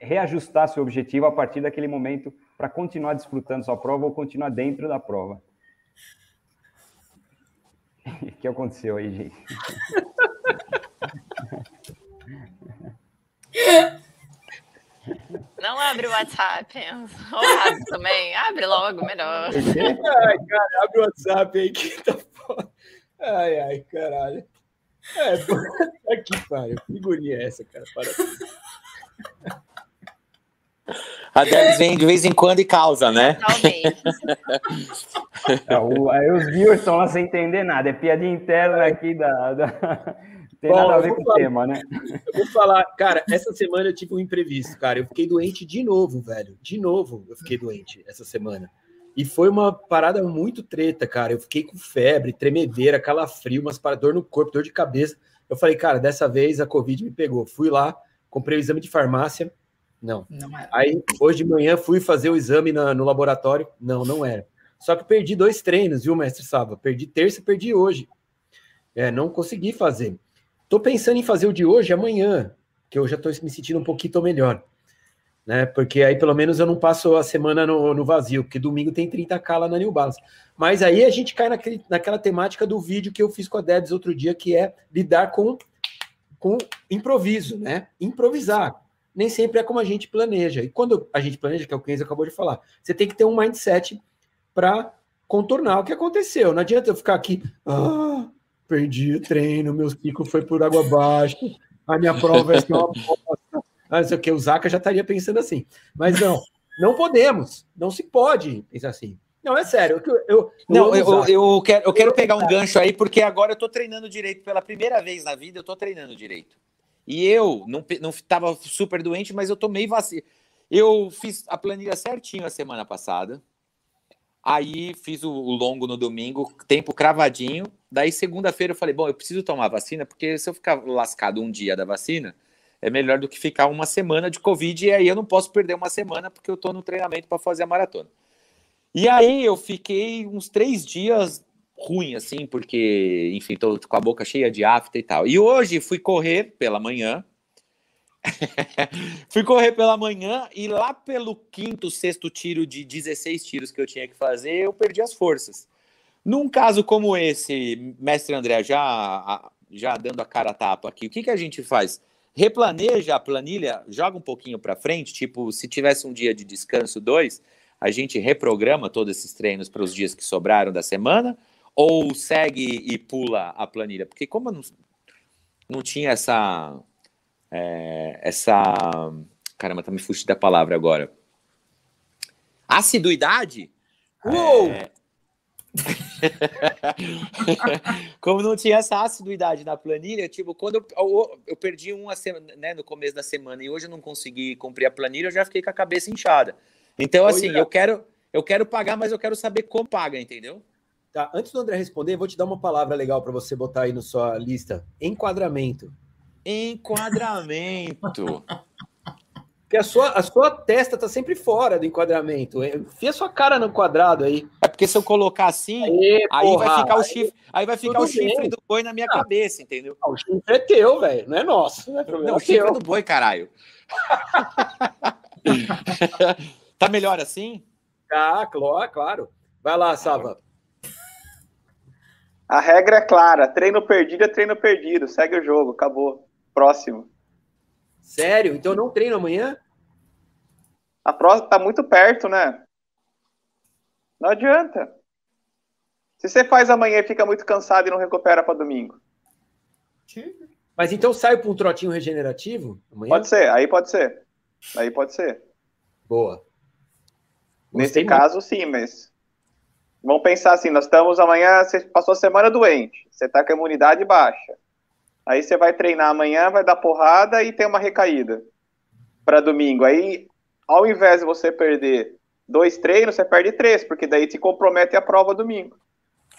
reajustar seu objetivo a partir daquele momento para continuar desfrutando sua prova ou continuar dentro da prova. O que aconteceu aí, gente? Não abre o WhatsApp. Ou abre também. Abre logo, melhor. Ai, cara, abre o WhatsApp aí que tá foda. Ai, ai, caralho. É, aqui, pariu. Que figurinha é essa, cara? Para. A Debs vem de vez em quando e causa, né? Talvez. É, o, aí os viewers estão lá sem entender nada. É piadinha interna aqui da. da... Tem Bom, nada a eu ver vou com o falar. tema, né? Eu vou falar, cara, essa semana eu tive um imprevisto, cara. Eu fiquei doente de novo, velho. De novo eu fiquei doente essa semana. E foi uma parada muito treta, cara. Eu fiquei com febre, tremedeira, calafrio, umas para dor no corpo, dor de cabeça. Eu falei, cara, dessa vez a Covid me pegou. Fui lá, comprei o exame de farmácia. Não. Não é. Aí, hoje de manhã, fui fazer o exame na- no laboratório. Não, não era. Só que perdi dois treinos, viu, mestre Saba? Perdi terça, perdi hoje. É, não consegui fazer. Tô pensando em fazer o de hoje amanhã, que eu já tô me sentindo um pouquinho melhor. Né? Porque aí pelo menos eu não passo a semana no, no vazio, porque domingo tem 30k lá na New Balance. Mas aí a gente cai naquele, naquela temática do vídeo que eu fiz com a Debs outro dia, que é lidar com, com improviso, né? Improvisar. Nem sempre é como a gente planeja. E quando a gente planeja, que é o que o acabou de falar, você tem que ter um mindset para contornar o que aconteceu. Não adianta eu ficar aqui, ah, perdi o treino, meu ciclo foi por água abaixo, a minha prova vai ser uma bosta. Ah, não sei o que, o Zaca já estaria pensando assim. Mas não, não podemos, não se pode pensar assim. Não, é sério. Eu, eu, Não, eu, eu, quero, eu quero pegar um gancho aí, porque agora eu tô treinando direito. Pela primeira vez na vida, eu tô treinando direito. E eu não, não super doente, mas eu tomei vacina. Eu fiz a planilha certinho a semana passada. Aí fiz o, o longo no domingo, tempo cravadinho. Daí, segunda-feira, eu falei: bom, eu preciso tomar vacina, porque se eu ficar lascado um dia da vacina, é melhor do que ficar uma semana de Covid. E aí eu não posso perder uma semana, porque eu tô no treinamento para fazer a maratona. E aí eu fiquei uns três dias ruim, assim, porque, enfim, tô com a boca cheia de afta e tal. E hoje fui correr pela manhã. fui correr pela manhã e lá pelo quinto, sexto tiro de 16 tiros que eu tinha que fazer, eu perdi as forças. Num caso como esse, mestre André, já, já dando a cara a tapa aqui, o que, que a gente faz? Replaneja a planilha, joga um pouquinho para frente, tipo, se tivesse um dia de descanso, dois, a gente reprograma todos esses treinos para os dias que sobraram da semana, Ou segue e pula a planilha? Porque como eu não, não tinha essa. é, essa. Caramba, tá me fugindo da palavra agora. Assiduidade? Uou! É, Como não tinha essa assiduidade na planilha, tipo, quando eu, eu, eu perdi uma semana, né, no começo da semana e hoje eu não consegui cumprir a planilha, eu já fiquei com a cabeça inchada. Então, assim, eu quero, eu quero pagar, mas eu quero saber como paga, entendeu? Tá, antes do André responder, vou te dar uma palavra legal para você botar aí na sua lista. Enquadramento. Enquadramento. Porque a sua, a sua testa tá sempre fora do enquadramento. Enfia sua cara no quadrado aí. É porque se eu colocar assim, aí porra, vai ficar o chifre, aí vai ficar o chifre bem. do boi na minha Ah. cabeça, entendeu? O chifre é teu, velho. Não é nosso. Não é problema Não, o chifre é teu. do boi, caralho. tá melhor assim? Ah, claro, claro. Vai lá, Sava. A regra é clara: treino perdido é treino perdido. Segue o jogo, acabou. Próximo. Sério? Então não treino amanhã? A próxima tá muito perto, né? Não adianta. Se você faz amanhã e fica muito cansado e não recupera para domingo. Mas então saio para um trotinho regenerativo amanhã? Pode ser, aí pode ser. Aí pode ser. Boa. Nesse Gostei muito. caso, sim, mas. Vamos pensar assim: nós estamos amanhã, você passou a semana doente, você tá com a imunidade baixa. Aí você vai treinar amanhã, vai dar porrada e tem uma recaída para domingo. Aí, ao invés de você perder dois treinos, você perde três, porque daí te compromete a prova domingo.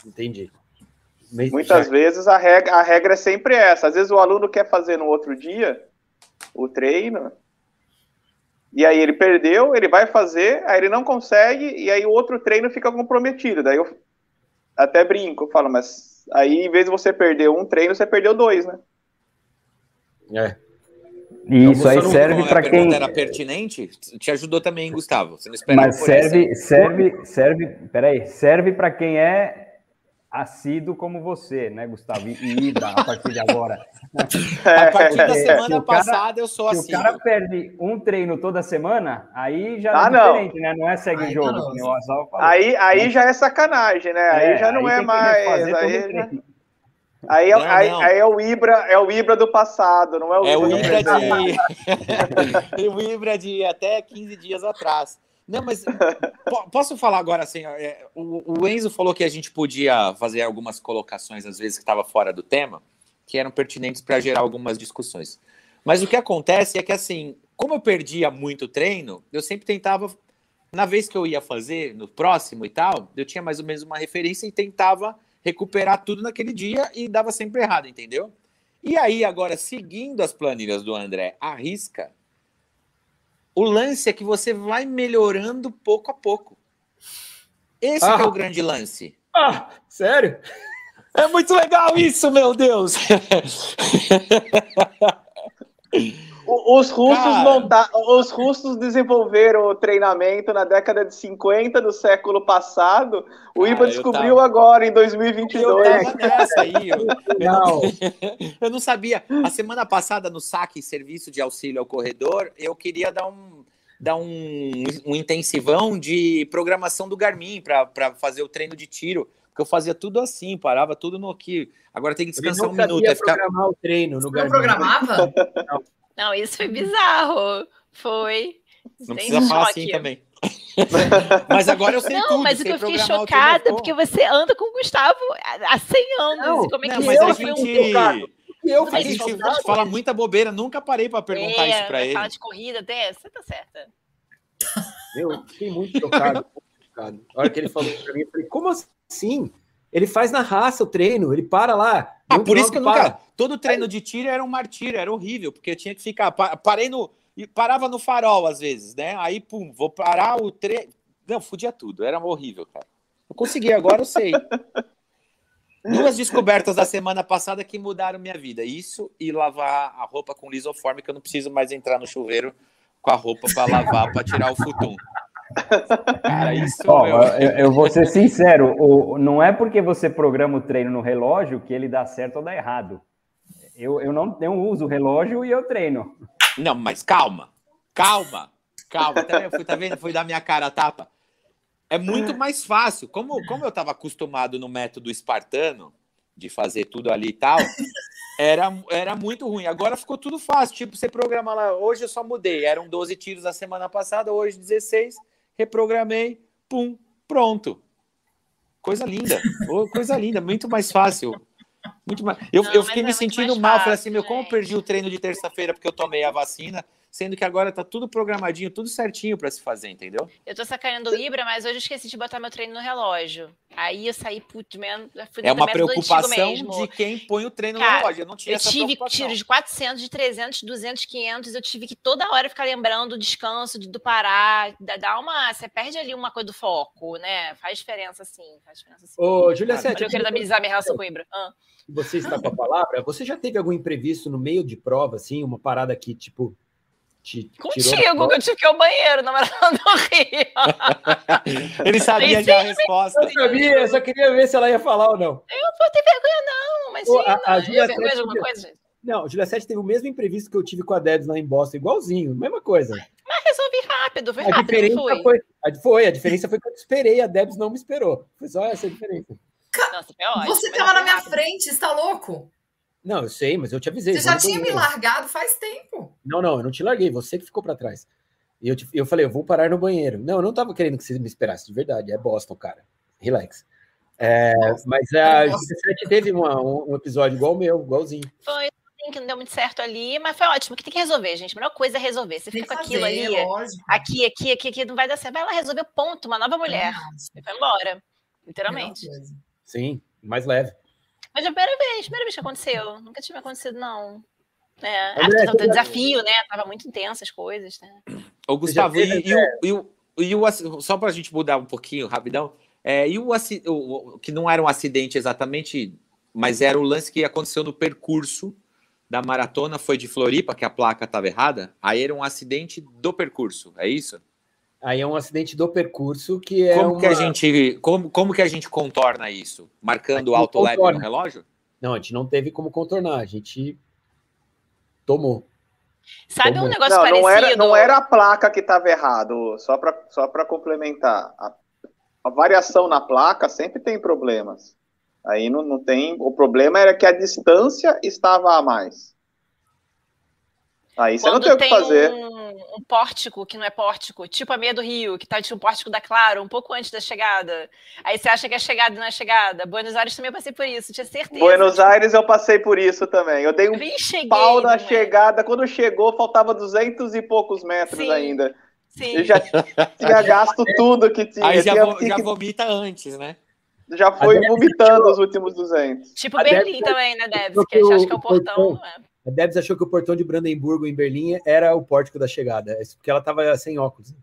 Entendi. Mas Muitas já- vezes a regra, a regra é sempre essa. Às vezes o aluno quer fazer no outro dia o treino, e aí ele perdeu, ele vai fazer, aí ele não consegue, e aí o outro treino fica comprometido. Daí eu até brinco, eu falo, mas aí em vez de você perder um treino, você perdeu dois, né? É. E isso Então, aí serve para pergunta quem. era pertinente, te ajudou também, Gustavo. Você não Mas serve, serve, serve, peraí, serve para quem é assíduo como você, né, Gustavo? E Ida, a partir de agora. A partir da É, se semana cara- passada eu sou Se assim. o cara perde um treino toda semana, aí já Ah, é não. diferente, né? Não é segue Aí o jogo, não. que nem o Asal falou. Aí, aí já é sacanagem, né? Aí já não é tem que mais. Aí, treino. aí, é, Não, aí- não. aí é o Ibra, é o Ibra do passado, não é o É o do Ibra de. o Ibra de até 15 dias atrás. Não, mas po- posso falar agora assim? é, o, o Enzo falou que a gente podia fazer algumas colocações, às vezes, que estava fora do tema, que eram pertinentes para gerar algumas discussões. Mas o que acontece é que, assim, como eu perdia muito treino, eu sempre tentava, na vez que eu ia fazer, no próximo e tal, eu tinha mais ou menos uma referência e tentava recuperar tudo naquele dia e dava sempre errado, entendeu? E aí, agora, seguindo as planilhas do André, arrisca. O lance é que você vai melhorando pouco a pouco. Esse que é Ah. o grande lance. Ah, sério? É muito legal isso, meu Deus! Os russos, Cara. monta... os russos desenvolveram o treinamento na década de 50 do século passado. O Cara, IBA eu descobriu tava- agora, em Eu 2022. tava nessa aí. Eu, eu Não. eu não sabia. A semana passada, no saque serviço de auxílio ao corredor, eu queria dar um, dar um, um intensivão de programação do Garmin para fazer o treino de tiro. Porque eu fazia tudo assim, parava tudo no aqui. Agora tem que descansar não um minuto. É ficar... programar o treino no Você não Garmin. programava? Não, isso foi bizarro. Foi. Não precisa falar assim também. mas agora eu sei Não, tudo. mas o que eu fiquei chocada, treino. porque você anda com o Gustavo há há 100 anos. Não, e como é que Não, isso mas a foi gente, um. E eu a Mas fiquei gente fala muita bobeira. Nunca parei para perguntar é, isso para ele. falar de corrida até, você tá certa. Eu fiquei muito chocado. muito chocado. A hora que ele falou pra mim, eu falei, como assim? Ele faz na raça o treino, ele para lá. Ah, Não- por isso não que eu para. nunca. Todo treino de tiro era um martírio, era horrível, porque eu tinha que ficar. pa- Parei no. e Parava no farol às vezes, né? Aí, pum, vou parar o treino. Não, fudia tudo, era horrível, cara. Eu consegui, agora eu sei. Duas descobertas da semana passada que mudaram minha vida. Isso e lavar a roupa com lisoforme, que eu não preciso mais entrar no chuveiro com a roupa para lavar, para tirar o futum. Cara, isso. Ó, meu, eu, eu vou ser sincero, o, não é porque você programa o treino no relógio que ele dá certo ou dá errado. Eu, eu não eu uso relógio e eu treino. Não, mas calma, calma, calma. Tá, vendo? Fui, tá vendo? Fui dar minha cara a tapa. É muito mais fácil. Como, como eu estava acostumado no método espartano, de fazer tudo ali e tal, era, era muito ruim. Agora ficou tudo fácil. Tipo, você programa lá, hoje eu só mudei. Eram 12 tiros a semana passada, hoje 16. Reprogramei, pum, pronto. Coisa linda. Coisa linda, muito mais fácil. Muito mais. Eu, Não, eu fiquei é me muito sentindo mal. Falei assim, fácil, meu, como eu perdi o treino de terça-feira porque eu tomei a vacina, sendo que agora tá tudo programadinho, tudo certinho para se fazer, entendeu? Eu tô sacaneando o Ibra, mas hoje eu esqueci de botar meu treino no relógio. Aí eu saí, putz, man, fui É no uma preocupação mesmo. de quem põe o treino Cara, na relógio. Eu não tinha Eu essa tive tiros de 400, de 300, 200, 500. Eu tive que toda hora ficar lembrando do descanso, de- do parar. Dá, uma. Você perde ali uma coisa do foco, né? Faz diferença, sim. Faz diferença, sim. Ô, Julia Sete, eu quero amenizar minha relação com o Ibra. Ah. você está com a palavra, você já teve algum imprevisto no meio de prova, assim, uma parada que, tipo, te Contigo, que eu tive que ir ao banheiro na Maratona do Rio. Ele sabia já a resposta. Eu sabia, eu só queria ver se ela ia falar ou não. Eu vou ter vergonha, não, mas Ô, a- a eu Júlia vergonha de alguma coisa, gente. Não, o Julia Sete teve o mesmo imprevisto que eu tive com a Debs lá em Boston, igualzinho, mesma coisa. Mas resolvi rápido, foi A rápido, diferença não foi? foi, a, foi, a diferença foi que eu te esperei, a Debs não me esperou. Foi só essa a diferença. Nossa, ótimo. Você mas tava na minha rápido. frente, você tá louco? Não, eu sei, mas eu te avisei. Você já tinha me largado faz tempo. Não, não, eu não te larguei, você que ficou pra trás. E eu, te- eu falei, eu vou parar no banheiro. Não, eu não tava querendo que você me esperasse, de verdade. É Boston, cara. Relax. É, mas a Nossa. Julia Sete teve uma- um, um episódio igual o meu, igualzinho. Foi assim, que não deu muito certo ali, mas foi ótimo. Que tem que resolver, gente. A melhor coisa é resolver. Você Tem fica com aquilo ali, lógico. aqui, aqui, aqui, aqui, não vai dar certo. Vai lá resolver, ponto. Uma nova mulher. E foi embora. Literalmente. Sim, mais leve. Mas é a primeira vez, primeira vez que aconteceu. Nunca tinha acontecido, não. É, André, desafio, né? Tava muito intenso as coisas, né? Ô, Gustavo, e, e o, e o- e o só para a gente mudar um pouquinho, rapidão, é, e o, aci- o- o- que não era um acidente exatamente, mas era o lance que aconteceu no percurso da maratona, foi de Floripa, que a placa estava errada, aí era um acidente do percurso, é isso? Aí é um acidente do percurso que é como, uma... que a gente, como, como que a gente contorna isso? Marcando o Aqui autolap no relógio? Não, a gente não teve como contornar, a gente tomou. Sabe Como? um negócio Não, parecido? não era, não era a placa que estava errado, só para só pra complementar. A, a variação na placa sempre tem problemas. Aí não, não tem. O problema era que a distância estava a mais. Aí você não Quando tem o que fazer. Um, um pórtico que não é pórtico, tipo a meia do Rio, que tá tipo um pórtico da Claro, um pouco antes da chegada. Aí você acha que é chegada e não é chegada. Buenos Aires também eu passei por isso, tinha certeza. Buenos Aires eu passei por isso também. Eu dei um cheguei. pau na não é? chegada. Quando chegou, faltava duzentos e poucos metros Sim. ainda. Sim. Eu já tinha gasto tudo que tinha. Aí já, Tinha- vo- já vomita antes, né? já foi vomitando os últimos 200. Tipo A Berlim Débora- também, né, Debs? Porque Que a gente acha que é o o portão. portão- é. A Debs achou que o portão de Brandemburgo em Berlim era o pórtico da chegada, isso porque ela estava sem óculos.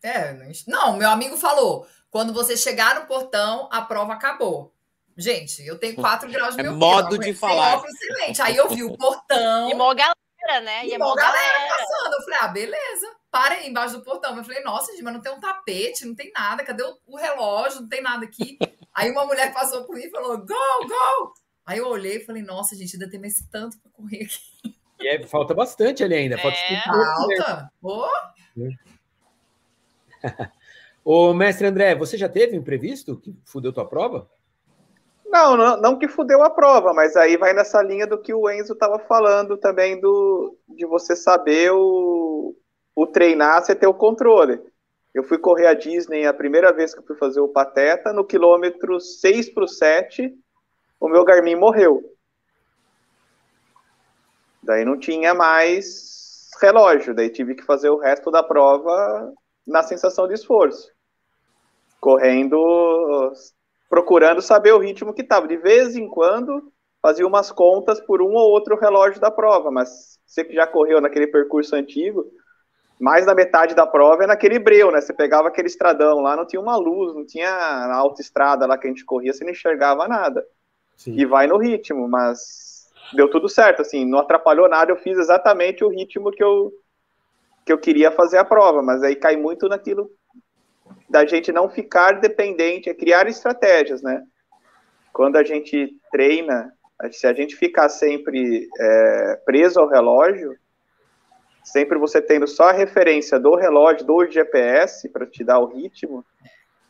É, não, meu amigo falou: quando você chegar no portão, a prova acabou. Gente, eu tenho 4 graus de É meu modo de falar. Excelente. Aí eu vi o portão E mó galera, né? E, e é mó galera galera. passando. Eu falei, ah, beleza. Parei embaixo do portão. Eu falei, nossa, gente, mas não tem um tapete, não tem nada. Cadê o, o relógio? Não tem nada aqui. Aí uma mulher passou por mim e falou, go, go. Aí eu olhei e falei, nossa, gente, ainda tem mais tanto pra correr aqui. E é, falta bastante ali ainda. Falta É. 50 metros. Alta. Ô, Ô, mestre André, você já teve um imprevisto que fudeu tua prova? Não, não, não que fudeu a prova, mas aí vai nessa linha do que o Enzo estava falando também do de você saber o, o treinar, você ter o controle. Eu fui correr a Disney a primeira vez que eu fui fazer o Pateta, no quilômetro 6 para o 7, o meu Garmin morreu. Daí não tinha mais relógio, daí tive que fazer o resto da prova na sensação de esforço. Correndo procurando saber o ritmo que estava. De vez em quando, fazia umas contas por um ou outro relógio da prova, mas você que já correu naquele percurso antigo, mais da metade da prova é naquele breu, né? Você pegava aquele estradão lá, não tinha uma luz, não tinha a autoestrada lá que a gente corria, você não enxergava nada. Sim. E vai no ritmo, mas deu tudo certo, assim, não atrapalhou nada, eu fiz exatamente o ritmo que eu, que eu queria fazer a prova, mas aí cai muito naquilo da gente não ficar dependente, é criar estratégias, né? Quando a gente treina, se a gente ficar sempre é, preso ao relógio, sempre você tendo só a referência do relógio, do GPS, para te dar o ritmo,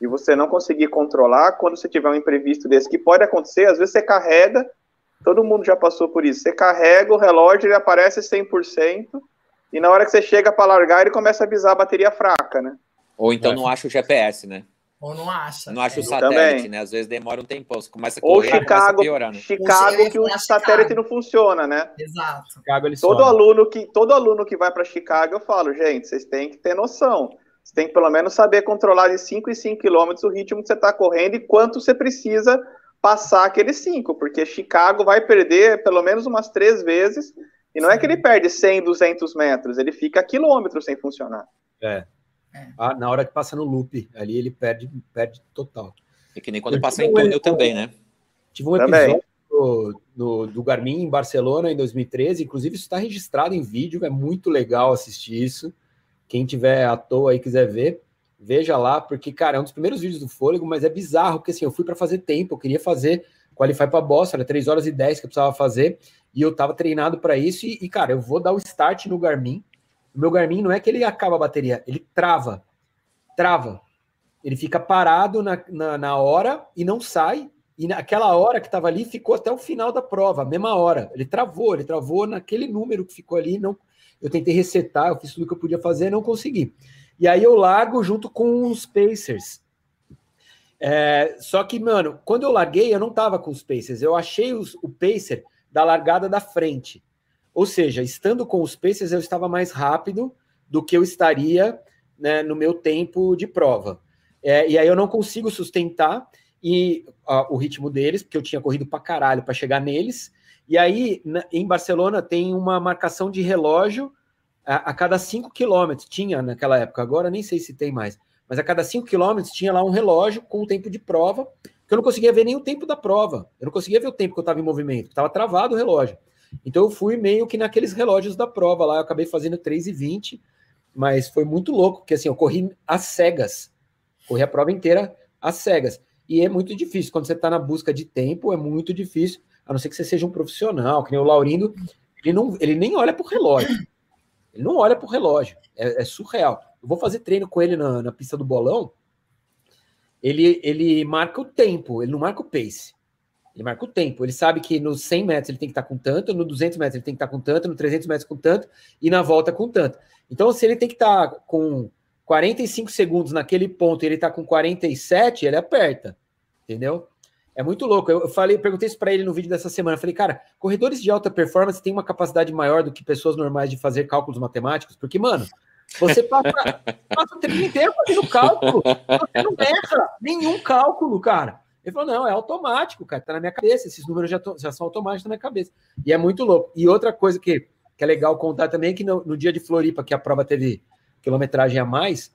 e você não conseguir controlar, quando você tiver um imprevisto desse, que pode acontecer, às vezes você carrega, todo mundo já passou por isso, você carrega o relógio, ele aparece 100%, e na hora que você chega para largar, ele começa a avisar a bateria fraca, né? Ou então é. não acha o GPS, né? Ou não acha. Não acha é. o satélite, Também. né? Às vezes demora um tempão. Você começa a correr, Ou Chicago, piorar, né? Chicago que o satélite não funciona, né? Exato. Chicago, todo, aluno que, todo aluno que vai para Chicago, eu falo, gente, vocês têm que ter noção. Tem que pelo menos saber controlar de 5 em 5 quilômetros o ritmo que você está correndo e quanto você precisa passar aqueles 5, porque Chicago vai perder pelo menos umas três vezes, e não é que ele perde 100, 200 metros, ele fica quilômetros sem funcionar. É. É. Ah, na hora que passa no loop, ali ele perde, perde total. É que nem quando eu passa em túnel também, né? Tive um episódio do, do, do, Garmin em Barcelona em 2013, inclusive isso está registrado em vídeo, é muito legal assistir isso. Quem tiver à toa aí quiser ver, veja lá, porque, cara, é um dos primeiros vídeos do Fôlego, mas é bizarro, porque assim, eu fui para fazer tempo, eu queria fazer Qualify para Boston, era 3 horas e 10 que eu precisava fazer, e eu tava treinado para isso, e, e, cara, eu vou dar o start no Garmin, o meu Garmin não é que ele acaba a bateria, ele trava. Trava. Ele fica parado na, na, na hora e não sai. E naquela hora que estava ali, ficou até o final da prova, a mesma hora. Ele travou, ele travou naquele número que ficou ali. Não, eu tentei resetar, eu fiz tudo que eu podia fazer, não consegui. E aí eu largo junto com os Pacers. É, só que, mano, quando eu larguei, eu não tava com os Pacers. Eu achei os, o Pacer da largada da frente. Ou seja, estando com os Pacers, eu estava mais rápido do que eu estaria né, no meu tempo de prova. É, e aí eu não consigo sustentar e o ritmo deles, porque eu tinha corrido para caralho para chegar neles. E aí, em Barcelona, tem uma marcação de relógio a, a cada 5 quilômetros. Tinha naquela época, agora nem sei se tem mais. Mas a cada 5 quilômetros tinha lá um relógio com o tempo de prova, que eu não conseguia ver nem o tempo da prova. Eu não conseguia ver o tempo que eu estava em movimento, estava travado o relógio. Então eu fui meio que naqueles relógios da prova lá, eu acabei fazendo 3,20, mas foi muito louco, porque assim, eu corri às cegas, corri a prova inteira às cegas. E é muito difícil, quando você está na busca de tempo, é muito difícil, a não ser que você seja um profissional, que nem o Laurindo, ele, não, ele nem olha para o relógio. Ele não olha para o relógio, é, é, surreal. Eu vou fazer treino com ele na, na pista do bolão, ele, ele marca o tempo, ele não marca o pace. Ele marca o tempo. Ele sabe que nos 100 metros ele tem que estar com tanto, no 200 metros ele tem que estar com tanto, no 300 metros com tanto e na volta com tanto. Então, se ele tem que estar com 45 segundos naquele ponto e ele está com 47, ele aperta. Entendeu? É muito louco. Eu falei, perguntei isso para ele no vídeo dessa semana. Eu falei, cara, corredores de alta performance têm uma capacidade maior do que pessoas normais de fazer cálculos matemáticos, porque, mano, você passa, passa o tempo inteiro fazendo cálculo, você não erra nenhum cálculo, cara. Ele falou: não, é automático, cara, tá na minha cabeça, esses números já, já são automáticos na minha cabeça. E é muito louco. E outra coisa que, que é legal contar também é que no, no dia de Floripa, que a prova teve quilometragem a mais,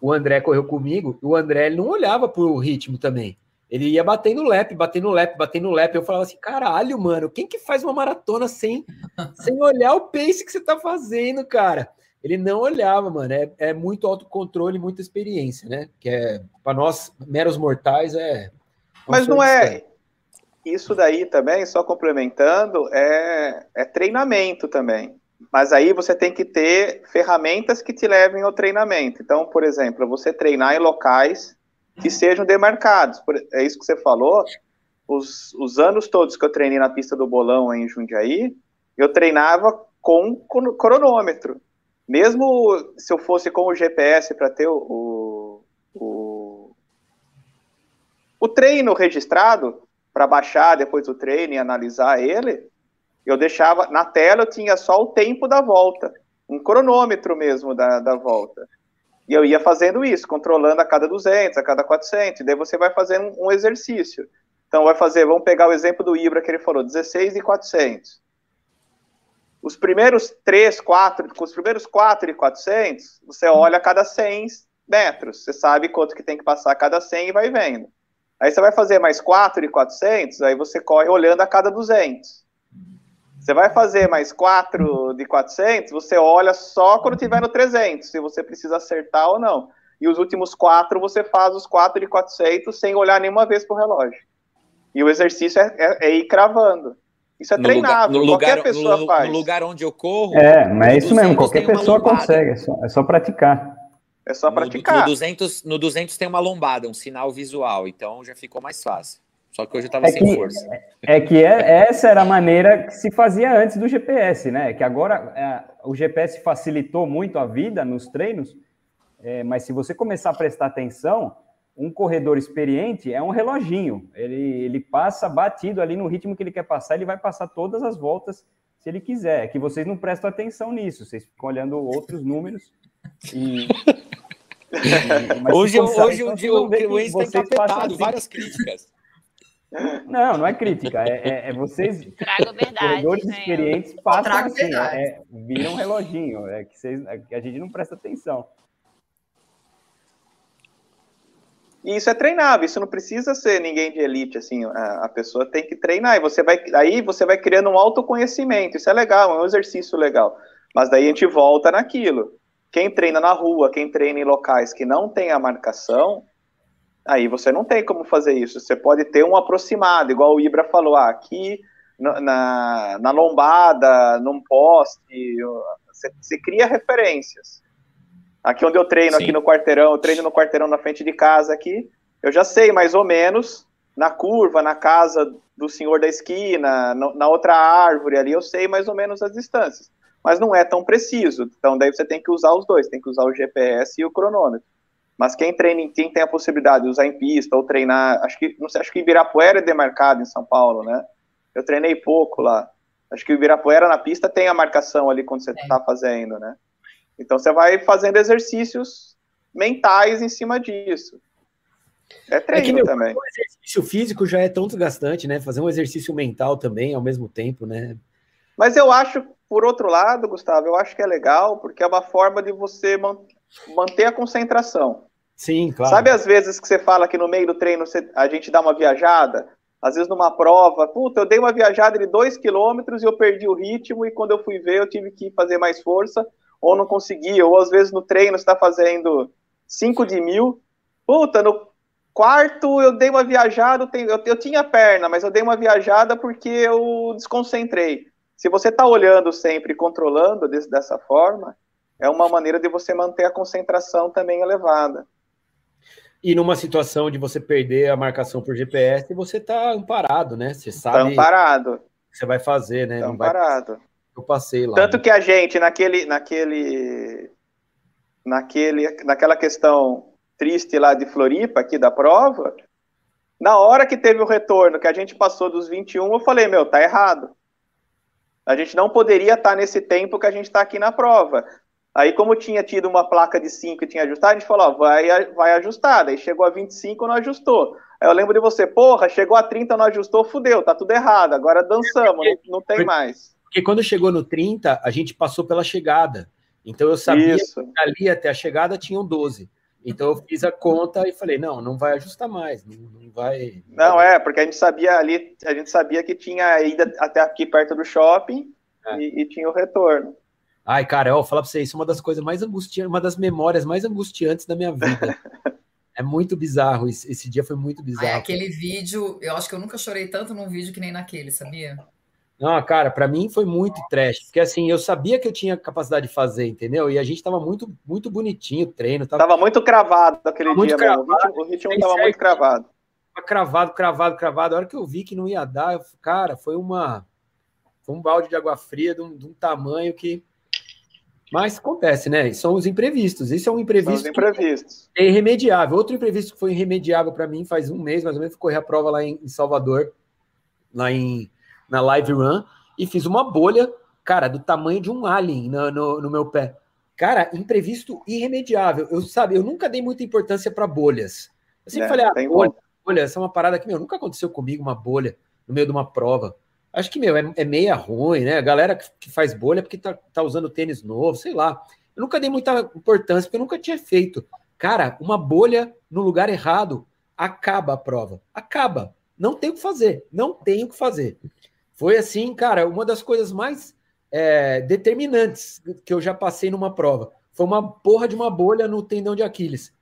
o André correu comigo, o André ele não olhava pro ritmo também. Ele ia batendo lap, batendo lap, batendo lap. Eu falava assim, caralho, mano, quem que faz uma maratona sem, sem olhar o pace que você tá fazendo, cara? Ele não olhava, mano. É, é muito autocontrole, muita experiência, né? Que é, para nós, meros mortais, é mas não é. Isso daí também, só complementando, é, é treinamento também. Mas aí você tem que ter ferramentas que te levem ao treinamento. Então, por exemplo, você treinar em locais que sejam demarcados. É isso que você falou. Os, os anos todos que eu treinei na pista do bolão em Jundiaí, eu treinava com, com cronômetro. Mesmo se eu fosse com o GPS para ter o, o o treino registrado, para baixar depois do treino e analisar ele, eu deixava na tela, eu tinha só o tempo da volta, um cronômetro mesmo da, da volta. E eu ia fazendo isso, controlando a cada 200, a cada 400, e daí você vai fazendo um exercício. Então vai fazer, vamos pegar o exemplo do Ibra que ele falou, 16 e 400. Os primeiros 3, 4, os primeiros 4 e 400, você olha a cada 100 metros, você sabe quanto que tem que passar a cada 100 e vai vendo. Aí você vai fazer mais 4 de 400, aí você corre olhando a cada 200. Você vai fazer mais 4 de 400, você olha só quando tiver no 300, se você precisa acertar ou não. E os últimos 4, você faz os 4 de 400 sem olhar nenhuma vez para o relógio. E o exercício é, é, é ir cravando. Isso é no treinável, lugar, qualquer lugar, pessoa no, faz. No lugar onde eu corro... É, mas é isso mesmo, qualquer pessoa consegue, é só, é só praticar. É só No, praticar. no 200, no 200 tem uma lombada, um sinal visual, então já ficou mais fácil. Só que hoje eu tava É sem que- força. É que é- essa era a maneira que se fazia antes do GPS, né? Que agora é, o GPS facilitou muito a vida nos treinos, é, mas se você começar a prestar atenção, um corredor experiente é um reloginho. Ele, ele passa batido ali no ritmo que ele quer passar, ele vai passar todas as voltas se ele quiser. É que vocês não prestam atenção nisso, vocês ficam olhando outros números. E, mas Hoje, hoje então o, vão o, Enzo tá passam encapetado, várias críticas. Não, não é crítica, é, é- é vocês corredores né? experientes passam trago assim, é, viram um reloginho, é que, vocês, é que a gente não presta atenção. E isso é treinável, isso não precisa ser ninguém de elite, assim, a, a pessoa tem que treinar, e você vai, aí você vai criando um autoconhecimento, isso é legal, é um exercício legal, mas daí a gente volta naquilo, quem treina na rua, quem treina em locais que não tem a marcação, aí você não tem como fazer isso, você pode ter um aproximado, igual o Ibra falou, ah, aqui na, na, lombada, num poste, você, você cria referências, Aqui onde eu treino, Sim. aqui no quarteirão, eu treino no quarteirão na frente de casa aqui. Eu já sei mais ou menos na curva, na casa do senhor da esquina, no- na outra árvore ali, eu sei mais ou menos as distâncias. Mas não é tão preciso. Então daí você tem que usar os dois, tem que usar o GPS e o cronômetro. Mas quem treina, em- quem tem a possibilidade de usar em pista ou treinar, acho que não sei, acho que Ibirapuera é demarcado em São Paulo, né? Eu treinei pouco lá. Acho que o Ibirapuera na pista tem a marcação ali quando você está fazendo, né? Então você vai fazendo exercícios mentais em cima disso. É treino que, meu, também. O exercício físico já é tão desgastante, né? Fazer um exercício mental também ao mesmo tempo, né? Mas eu acho, por outro lado, Gustavo, eu acho que é legal, porque é uma forma de você man- manter a concentração. Sim, claro. Sabe às vezes que você fala que no meio do treino você- a gente dá uma viajada? Às vezes numa prova, puta, eu dei uma viajada de dois quilômetros e eu perdi o ritmo, e quando eu fui ver, eu tive que fazer mais força, ou não consegui, ou às vezes no treino você está fazendo 5 de mil, puta, no quarto eu dei uma viajada, eu, eu- tinha perna, mas eu dei uma viajada porque eu desconcentrei. Se você está olhando sempre e controlando desse- dessa forma, é uma maneira de você manter a concentração também elevada. E numa situação de você perder a marcação por GPS, você tá amparado, né? Você Tá sabe o amparado, que você vai fazer, né? tá Não vai amparado. eu passei lá. Tanto né? que a gente, naquele, naquele, naquele, naquela questão triste lá de Floripa, aqui da prova, na hora que teve o retorno, que a gente passou dos 21, eu falei, meu, tá errado. A gente não poderia estar nesse tempo que a gente está aqui na prova. Aí, como tinha tido uma placa de 5 e tinha ajustado, a gente falou, ó, vai, vai ajustar. Daí chegou a 25, não ajustou. Aí eu lembro de você, porra, chegou a 30, não ajustou, fudeu, tá tudo errado. Agora dançamos, não, não tem mais. Porque quando chegou no 30, a gente passou pela chegada. Então eu sabia Isso. que ali até a chegada tinham 12. Então eu fiz a conta e falei, não, não vai ajustar mais, não, não vai. Não, é, porque a gente sabia ali, a gente sabia que tinha a ida até aqui perto do shopping É. e, e tinha o retorno. Ai, cara, eu vou falar pra você, isso é uma das coisas mais angustiantes, uma das memórias mais angustiantes da minha vida. é muito bizarro, esse, esse dia foi muito Ai, bizarro. aquele vídeo, eu acho que eu nunca chorei tanto num vídeo que nem naquele, sabia? Não, cara, pra mim foi muito trash, porque assim, eu sabia que eu tinha capacidade de fazer, entendeu? E a gente tava muito, muito bonitinho o treino, tava, Tava muito cravado aquele Tava muito dia mesmo. O ritmo, tava certo. muito cravado. cravado, cravado, cravado. A hora que eu vi que não ia dar, eu, cara, foi uma foi um balde de água fria de um, de um tamanho que. Mas acontece, né? São os imprevistos. Isso é um São imprevisto que imprevistos. é irremediável. Outro imprevisto que foi irremediável para mim faz um mês, mais ou menos, correr a prova lá em, Salvador, lá em, na Live Run, e fiz uma bolha, cara, do tamanho de um alien no, no, no meu pé. Cara, imprevisto irremediável. Eu sabe, eu nunca dei muita importância para bolhas. Eu sempre É, falei, ah, bolha, bolha, essa é uma parada que, meu, nunca aconteceu comigo, uma bolha no meio de uma prova. Acho que, meu, é, é meia ruim, né? A galera que, faz bolha é porque tá, tá usando tênis novo, sei lá. Eu nunca dei muita importância, porque eu nunca tinha feito. Cara, uma bolha no lugar errado acaba a prova. Acaba. Não tem o que fazer. Não tem o que fazer. Foi assim, cara, uma das coisas mais é, determinantes que eu já passei numa prova. Foi uma porra de uma bolha no tendão de Aquiles.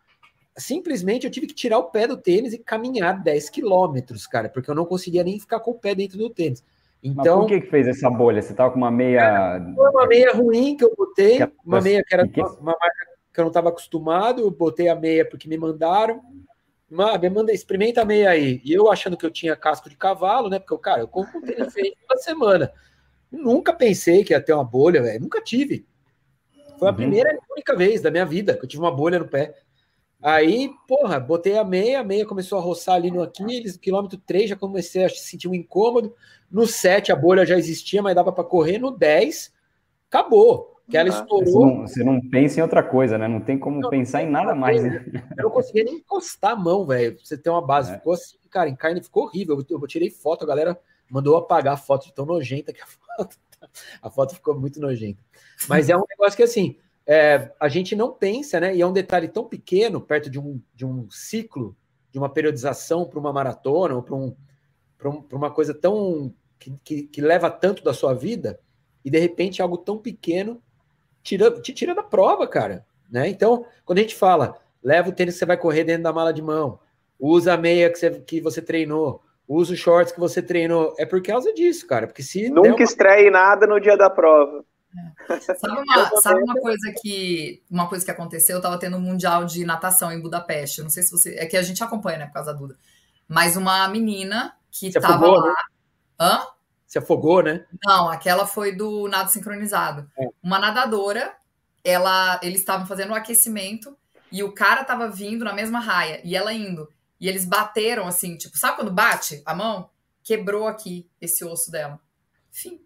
Simplesmente eu tive que tirar o pé do tênis e caminhar 10 quilômetros, cara, porque eu não conseguia nem ficar com o pé dentro do tênis. Mas Então, por que, que fez essa bolha? Você tava com uma meia. foi uma meia ruim que eu botei, Que- uma meia que era que- uma, marca que eu não estava acostumado, botei a meia porque me mandaram. Me manda, experimenta a meia aí. E eu achando que eu tinha casco de cavalo, né? Porque, cara, eu corro com tênis diferente toda semana. Nunca pensei que ia ter uma bolha, velho. Nunca tive. Foi a uhum. primeira e única vez da minha vida que eu tive uma bolha no pé. Aí, porra, botei a meia, a meia começou a roçar ali no Aquiles, quilômetro 3 já comecei a sentir um incômodo. No 7 a bolha já existia, mas dava para correr. No 10, acabou. Que ela estourou. Você não, você não, pensa em outra coisa, né? Não tem como não, pensar em nada mais, né? Eu não conseguia nem encostar a mão, velho. Você tem uma base. É. Ficou assim, cara, em carne ficou horrível. Eu, eu tirei foto, a galera mandou apagar a foto de tão nojenta que a foto. A foto ficou muito nojenta. Mas é um negócio que assim é, a gente não pensa, né? E é um detalhe tão pequeno, perto de um, de um ciclo, de uma periodização para uma maratona, ou para um, um, uma coisa tão. Que, que, que, leva tanto da sua vida, e de repente algo tão pequeno tira, te tira da prova, cara. Né? Então, quando a gente fala, leva o tênis que você vai correr dentro da mala de mão, usa a meia que você, que você treinou, usa os shorts que você treinou, é por causa disso, cara. Porque se. Nunca uma... estreie nada no dia da prova. Sabe uma, sabe uma coisa que uma coisa que aconteceu? Eu tava tendo um mundial de natação em Budapeste. Eu não sei se você. É que a gente acompanha, né, por causa da Duda. Mas uma menina que Se tava afogou, lá. Né? Hã? Se afogou, né? Não, aquela foi do nado sincronizado. É. Uma nadadora, ela, eles estavam fazendo o aquecimento e o cara tava vindo na mesma raia e ela indo. E eles bateram assim, tipo, sabe quando bate a mão? Quebrou aqui esse osso dela. Fim.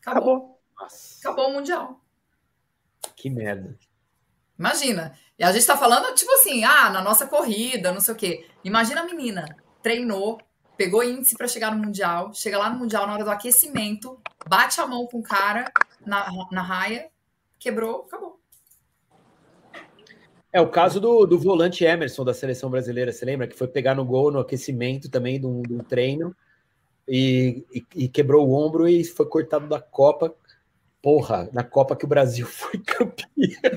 Acabou. Acabou. Nossa. Acabou o Mundial. Que merda. Imagina. E a gente tá falando, tipo assim, ah, na nossa corrida, não sei o quê. Imagina a menina, treinou, pegou índice para chegar no Mundial, chega lá no Mundial na hora do aquecimento, bate a mão com o cara na, na raia, quebrou, acabou. É o caso do, do volante Emerson da seleção brasileira, você lembra? Que foi pegar no gol no aquecimento também de um, de um treino e, e, e, quebrou o ombro e foi cortado da Copa porra, na Copa que o Brasil foi campeão.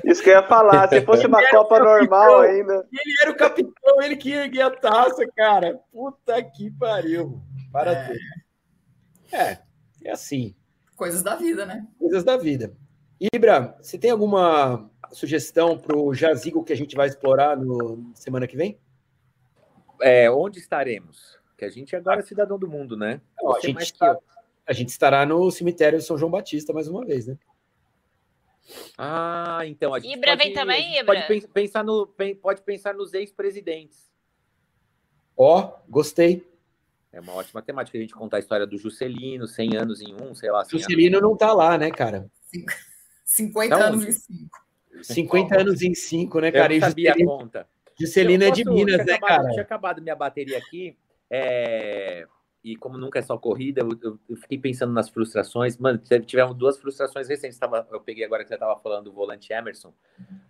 Isso que eu ia falar, se fosse uma Copa normal ainda. Ele era o capitão, ele que erguia a taça, cara. Puta que pariu. Para é. tudo. É, é assim. Coisas da vida, né? Coisas da vida. Ibra, você tem alguma sugestão para o jazigo que a gente vai explorar no semana que vem? É, onde estaremos? Que a gente agora é cidadão do mundo, né? Não, a gente está a gente estará no cemitério de São João Batista mais uma vez, né? Ah, então a gente Ibra pode, vem também, Ibra? Pode pensar, no, pode pensar nos ex-presidentes. Ó, oh, gostei. É uma ótima temática a gente contar a história do Juscelino, 100 anos em um, sei lá. Juscelino anos. não tá lá, né, cara? 50 não, anos em 5. 50 anos em 5, né, cara? Eu sabia Juscelino, a conta. Juscelino é de Minas, né, acabado, cara? Tinha acabado minha bateria aqui. É e como nunca é só corrida, eu, eu, fiquei pensando nas frustrações. Mano, tivemos duas frustrações recentes. Tava, eu peguei agora que você tava falando do volante Emerson.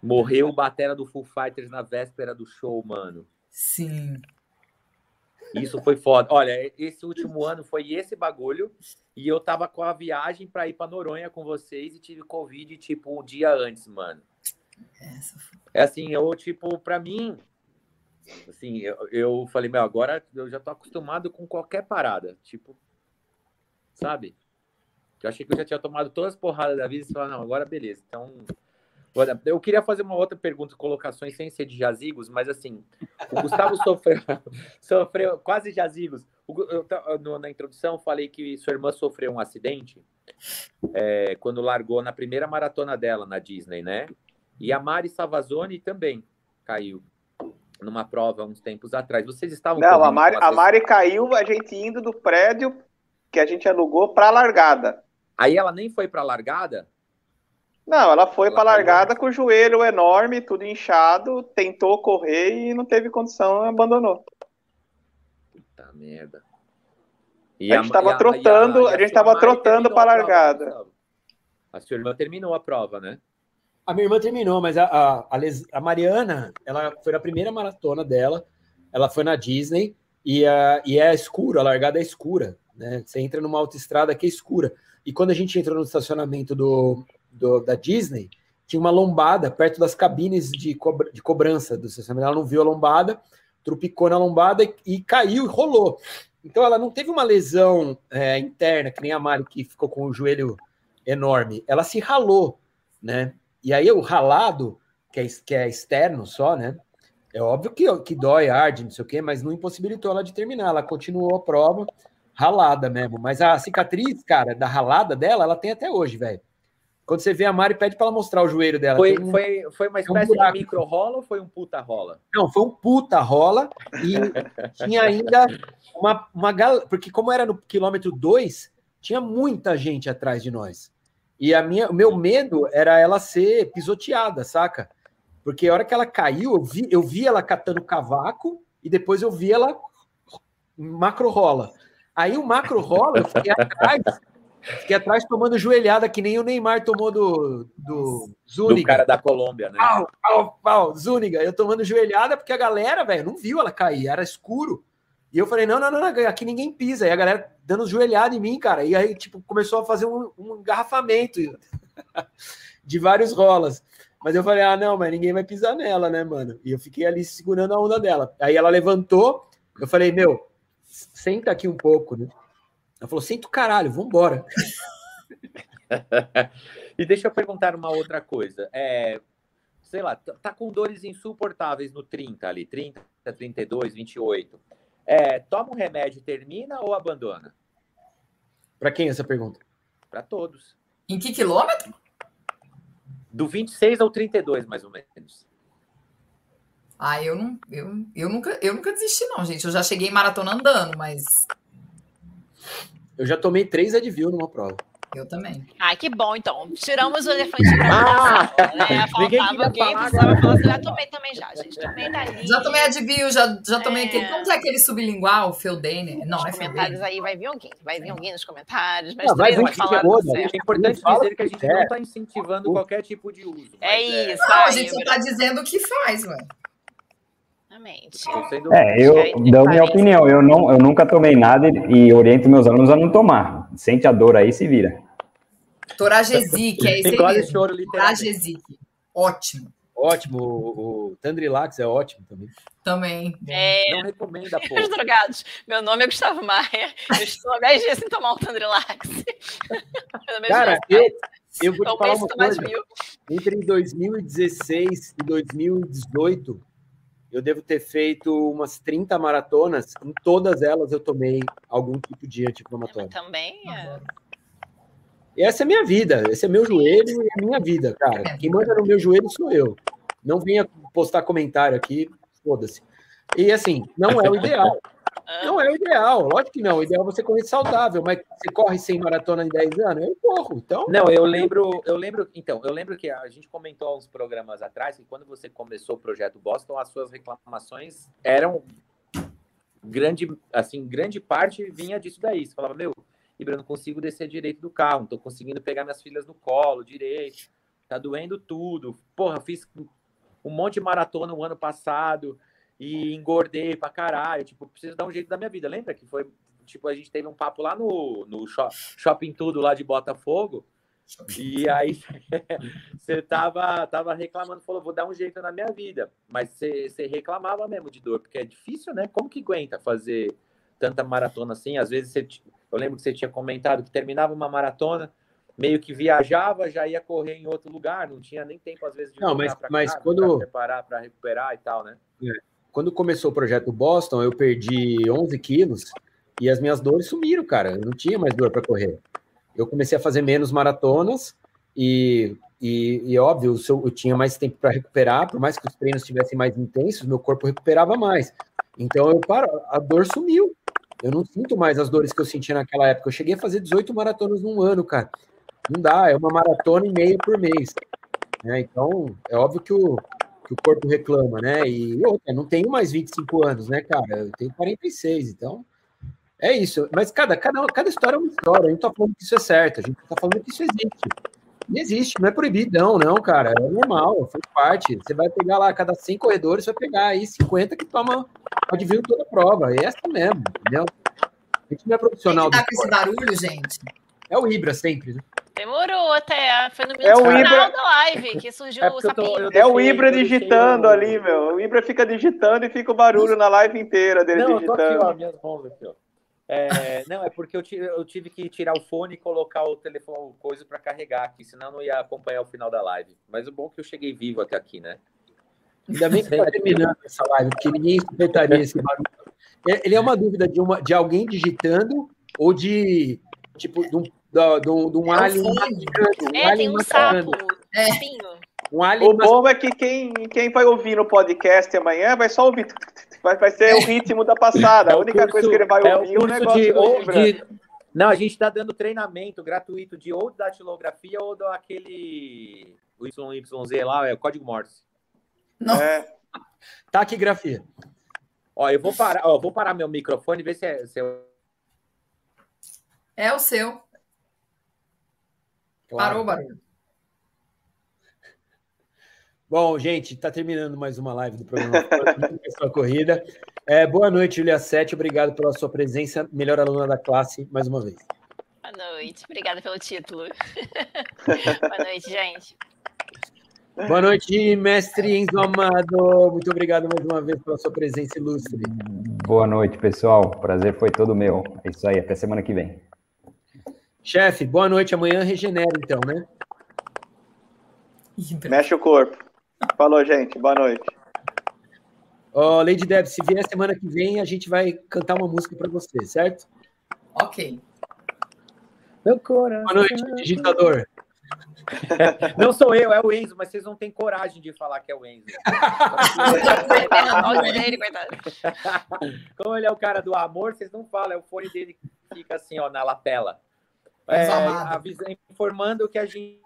Morreu o batera do Full Fighters na véspera do show, mano. Sim. Isso foi foda. Olha, esse último ano foi esse bagulho. E eu tava com a viagem para ir para Noronha com vocês e tive Covid, tipo, um dia antes, mano. É assim, eu, tipo, para mim, Assim, eu, eu falei, meu, agora eu já tô acostumado com qualquer parada. Tipo, sabe? Eu achei que eu já tinha tomado todas as porradas da vida e falei, não, agora beleza. Então, eu queria fazer uma outra pergunta, colocações sem ser de jazigos, mas assim, o Gustavo sofreu, sofreu quase jazigos. Eu, na introdução, falei que sua irmã sofreu um acidente é, quando largou na primeira maratona dela na Disney, né? E a Mari Savazone também caiu numa prova uns tempos atrás. Vocês estavam. Não, a Mari, a Mari caiu a gente indo do prédio que a gente alugou para a largada. Aí ela nem foi para a largada? Não, ela foi para a largada com o joelho enorme, tudo inchado, tentou correr e não teve condição, abandonou. Puta merda. E a gente estava trotando, a, gente estava trotando para a largada. A sua irmã terminou a prova, né? A minha irmã terminou, mas a, a, a, Mariana, ela foi na primeira maratona dela, ela foi na Disney e, a, e é escuro, a largada é escura, né? Você entra numa autoestrada que é escura. E quando a gente entrou no estacionamento do, do da Disney, tinha uma lombada perto das cabines de, cobra, de cobrança do estacionamento. Ela não viu a lombada, trupicou na lombada e, e caiu e rolou. Então ela não teve uma lesão é, interna, que nem a Mari, que ficou com o joelho enorme. Ela se ralou, né? E aí o ralado que é, que é externo só, né? É óbvio que, que dói, arde, não sei o quê, mas não impossibilitou ela de terminar. Ela continuou a prova ralada mesmo. Mas a cicatriz, cara, da ralada dela, ela tem até hoje, velho. Quando você vê a Mari, pede para ela mostrar o joelho dela. Foi, um, foi, foi uma espécie um de micro rola ou foi um puta rola? Não, foi um puta rola e tinha ainda uma, uma galera. Porque, como era no quilômetro 2, tinha muita gente atrás de nós. E a minha, o meu medo era ela ser pisoteada, saca? Porque a hora que ela caiu, eu vi, eu vi ela catando cavaco e depois eu vi ela macro rola. Aí o macro rola, eu fiquei atrás, fiquei atrás tomando joelhada, que nem o Neymar tomou do, do Zúñiga. Do cara da Colômbia, né? Pau, pau, pau, Zúñiga. Eu tomando joelhada, porque a galera, velho, não viu ela cair, era escuro. E eu falei, não, não, não, aqui ninguém pisa. E a galera dando joelhada em mim, cara. E aí, tipo, começou a fazer um, um engarrafamento de vários rolas. Mas eu falei, ah, não, mas ninguém vai pisar nela, né, mano? E eu fiquei ali segurando a onda dela. Aí ela levantou, eu falei, meu, senta aqui um pouco, né? Ela falou, senta o caralho, vambora. e deixa eu perguntar uma outra coisa. É, sei lá, tá com dores insuportáveis no 30 ali, 30, 32, 28. É, toma um remédio e termina ou abandona? Para quem essa pergunta? Para todos. Em que quilômetro? Do 26 ao 32, mais ou menos. Ah, eu não, eu, eu nunca, eu nunca desisti não, gente. Eu já cheguei em maratona andando, mas eu já tomei três Advil numa prova. Eu também. Ai, que bom, então. Tiramos o elefante ah, né? Faltava alguém, precisava falar assim, já tomei também já, gente. Tomei dali. Já tomei Advil, já, já tomei é. aquele. Como que é aquele sublingual, Feldane? Não, nos é comentários aí vai vir alguém. Vai vir alguém nos comentários. Mas não, vai, vai falar né? É importante dizer que a gente não está incentivando qualquer tipo de uso. É isso. Não, a gente só está dizendo o que faz, ué. Exatamente. É, eu dou minha opinião. Eu, não, eu nunca tomei nada e, e oriento meus alunos a não tomar. Sente a dor aí, se vira. Toragesic, é esse aí. Toragesic. Ótimo. Ótimo. O, o Tandrilax é ótimo também. Também. É... Não recomenda, pô. Meus drogados. Meu nome é Gustavo Maia. Eu estou há 10 dias sem tomar um Tandrilax. Cara, eu, eu vou te falar uma coisa. Entre 2016 e 2018, eu devo ter feito umas 30 maratonas, em todas elas eu tomei algum tipo de anti-inflamatório. Também é. E essa é a minha vida, esse é meu joelho e a minha vida, cara. Quem manda no meu joelho sou eu. Não venha postar comentário aqui, foda-se. E assim, não é o ideal. Não é o ideal, lógico que não. O ideal é você correr saudável, mas você corre sem maratona em 10 anos? Eu corro, então. Não, eu lembro, eu lembro, então, eu lembro que a gente comentou uns programas atrás que quando você começou o projeto Boston, as suas reclamações eram grande, assim, grande parte vinha disso daí. Você falava, meu, Ibra, não consigo descer direito do carro, não tô conseguindo pegar minhas filhas no colo direito, tá doendo tudo. Porra, fiz um monte de maratona o ano passado e engordei pra caralho. Tipo, preciso dar um jeito da minha vida. Lembra que foi, tipo, a gente teve um papo lá no, no Shopping Tudo lá de Botafogo. E aí você tava, tava reclamando, falou, vou dar um jeito na minha vida. Mas você, reclamava mesmo de dor, porque é difícil, né? Como que aguenta fazer tanta maratona assim? Às vezes você, eu lembro que você tinha comentado que terminava uma maratona, meio que viajava, já ia correr em outro lugar, não tinha nem tempo às vezes de não, mas, mas casa, quando preparar para recuperar e tal, né? É quando começou o projeto Boston, eu perdi 11 quilos e as minhas dores sumiram, cara. Eu não tinha mais dor para correr. Eu comecei a fazer menos maratonas e, e, e óbvio, eu, tinha mais tempo para recuperar, por mais que os treinos estivessem mais intensos, meu corpo recuperava mais. Então eu paro, a dor sumiu. Eu não sinto mais as dores que eu sentia naquela época. Eu cheguei a fazer 18 maratonas num ano, cara. Não dá, é uma maratona e meia por mês. É, então, é óbvio que o, que o corpo reclama, né? E outra, não tenho mais 25 anos, né, cara? Eu tenho 46, então é isso. Mas cada, cada, cada história é uma história. A gente tá falando que isso é certo, a gente tá falando que isso existe. Não existe, não é proibidão, não, cara. É normal, faz parte. Você vai pegar lá, cada 100 corredores, você vai pegar aí 50 que toma, pode vir toda a prova. É essa mesmo, entendeu? A gente não é profissional. Quem que tá com esse barulho, gente? É o Ibra sempre, né? Demorou até. Foi no minuto é o final Ibra... da live que surgiu é o sapinho. É o Ibra digitando ali, meu. O Ibra fica digitando e fica o barulho na live inteira dele Não, digitando. Aqui, ó, minhas mãos aqui, ó. É, não, é porque eu tive, eu tive que tirar o fone e colocar o telefone, o coisa para carregar aqui, senão eu não ia acompanhar o final da live. Mas o bom é que eu cheguei vivo até aqui, né? Ainda bem que está terminando essa live, porque ninguém suportaria esse barulho. É- Ele é uma dúvida de, uma, de alguém digitando ou de tipo de um, da- de um, de um É o alien um É, alien tem um mascando, sapo. É. um alien O bom é que quem, quem vai ouvir no podcast amanhã vai só ouvir. Vai, vai ser o ritmo da passada. É A o única curso- coisa que ele vai é o ouvir é o curso negócio de, do de- Não, a gente está dando treinamento gratuito de ou datilografia ou daquele o YYZ lá, é o código Morse. Não. É. taquigrafia. Ó, eu vou parar, ó, eu vou parar meu microfone e ver se é, se é- É o seu. Parou o barulho. Bom, gente, está terminando mais uma live do programa Sua Corrida. É, boa noite, Julia Sete. Obrigado pela sua presença. Melhor aluna da classe, mais uma vez. Boa noite. Obrigada pelo título. Boa noite, gente. Boa noite, mestre Enzo Amado. Muito obrigado mais uma vez pela sua presença ilustre. Boa noite, pessoal. O prazer foi todo meu. É isso aí, até semana que vem. Chefe, boa noite. Amanhã regenera, então, né? Mexe o corpo. Falou, gente. Boa noite. Ó, Lady Deb, se vier semana que vem, a gente vai cantar uma música para você, certo? Ok. Meu coração. Boa noite, digitador. Não sou eu, é o Enzo, mas vocês não têm coragem de falar que é o Enzo. Como ele é o cara do amor, vocês não falam, é o fone dele que fica assim, ó, na lapela. É, avisa- informando que a gente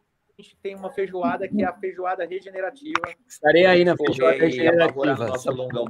tem uma feijoada que é a feijoada regenerativa. Estarei aí na feijoada regenerativa. nosso longão.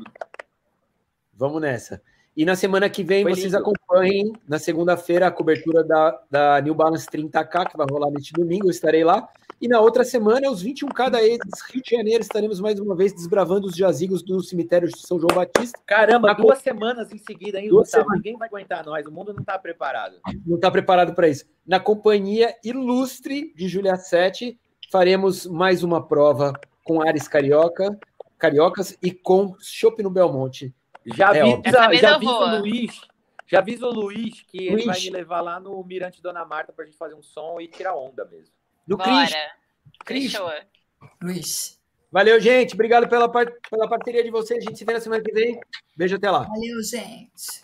Vamos nessa. E na semana que vem, Foi vocês lindo. acompanhem, na segunda-feira, a cobertura da, da New Balance 30K, que vai rolar neste domingo, eu estarei lá. E na outra semana, os 21K da EDS Rio de Janeiro, estaremos mais uma vez desbravando os jazigos do cemitério de São João Batista. Caramba, Na duas semanas em seguida, hein, Duas Gustavo? semanas. Ninguém vai aguentar nós, o mundo não está preparado. Não está preparado para isso. Na companhia ilustre de Julia Sete, faremos mais uma prova com Ares Carioca, Cariocas e com Chopp no Belmonte. Já É, avisa, óbvio. Essa vez já avisa o Luiz. Já avisa o Luiz que ele Luiz. vai me levar lá no Mirante Dona Marta pra gente fazer um som e tirar onda mesmo. Do Bora. Cris. Cris. Luiz. Valeu, gente. Obrigado pela, par- pela parceria de vocês. A gente se vê na semana que vem. Beijo até lá. Valeu, gente.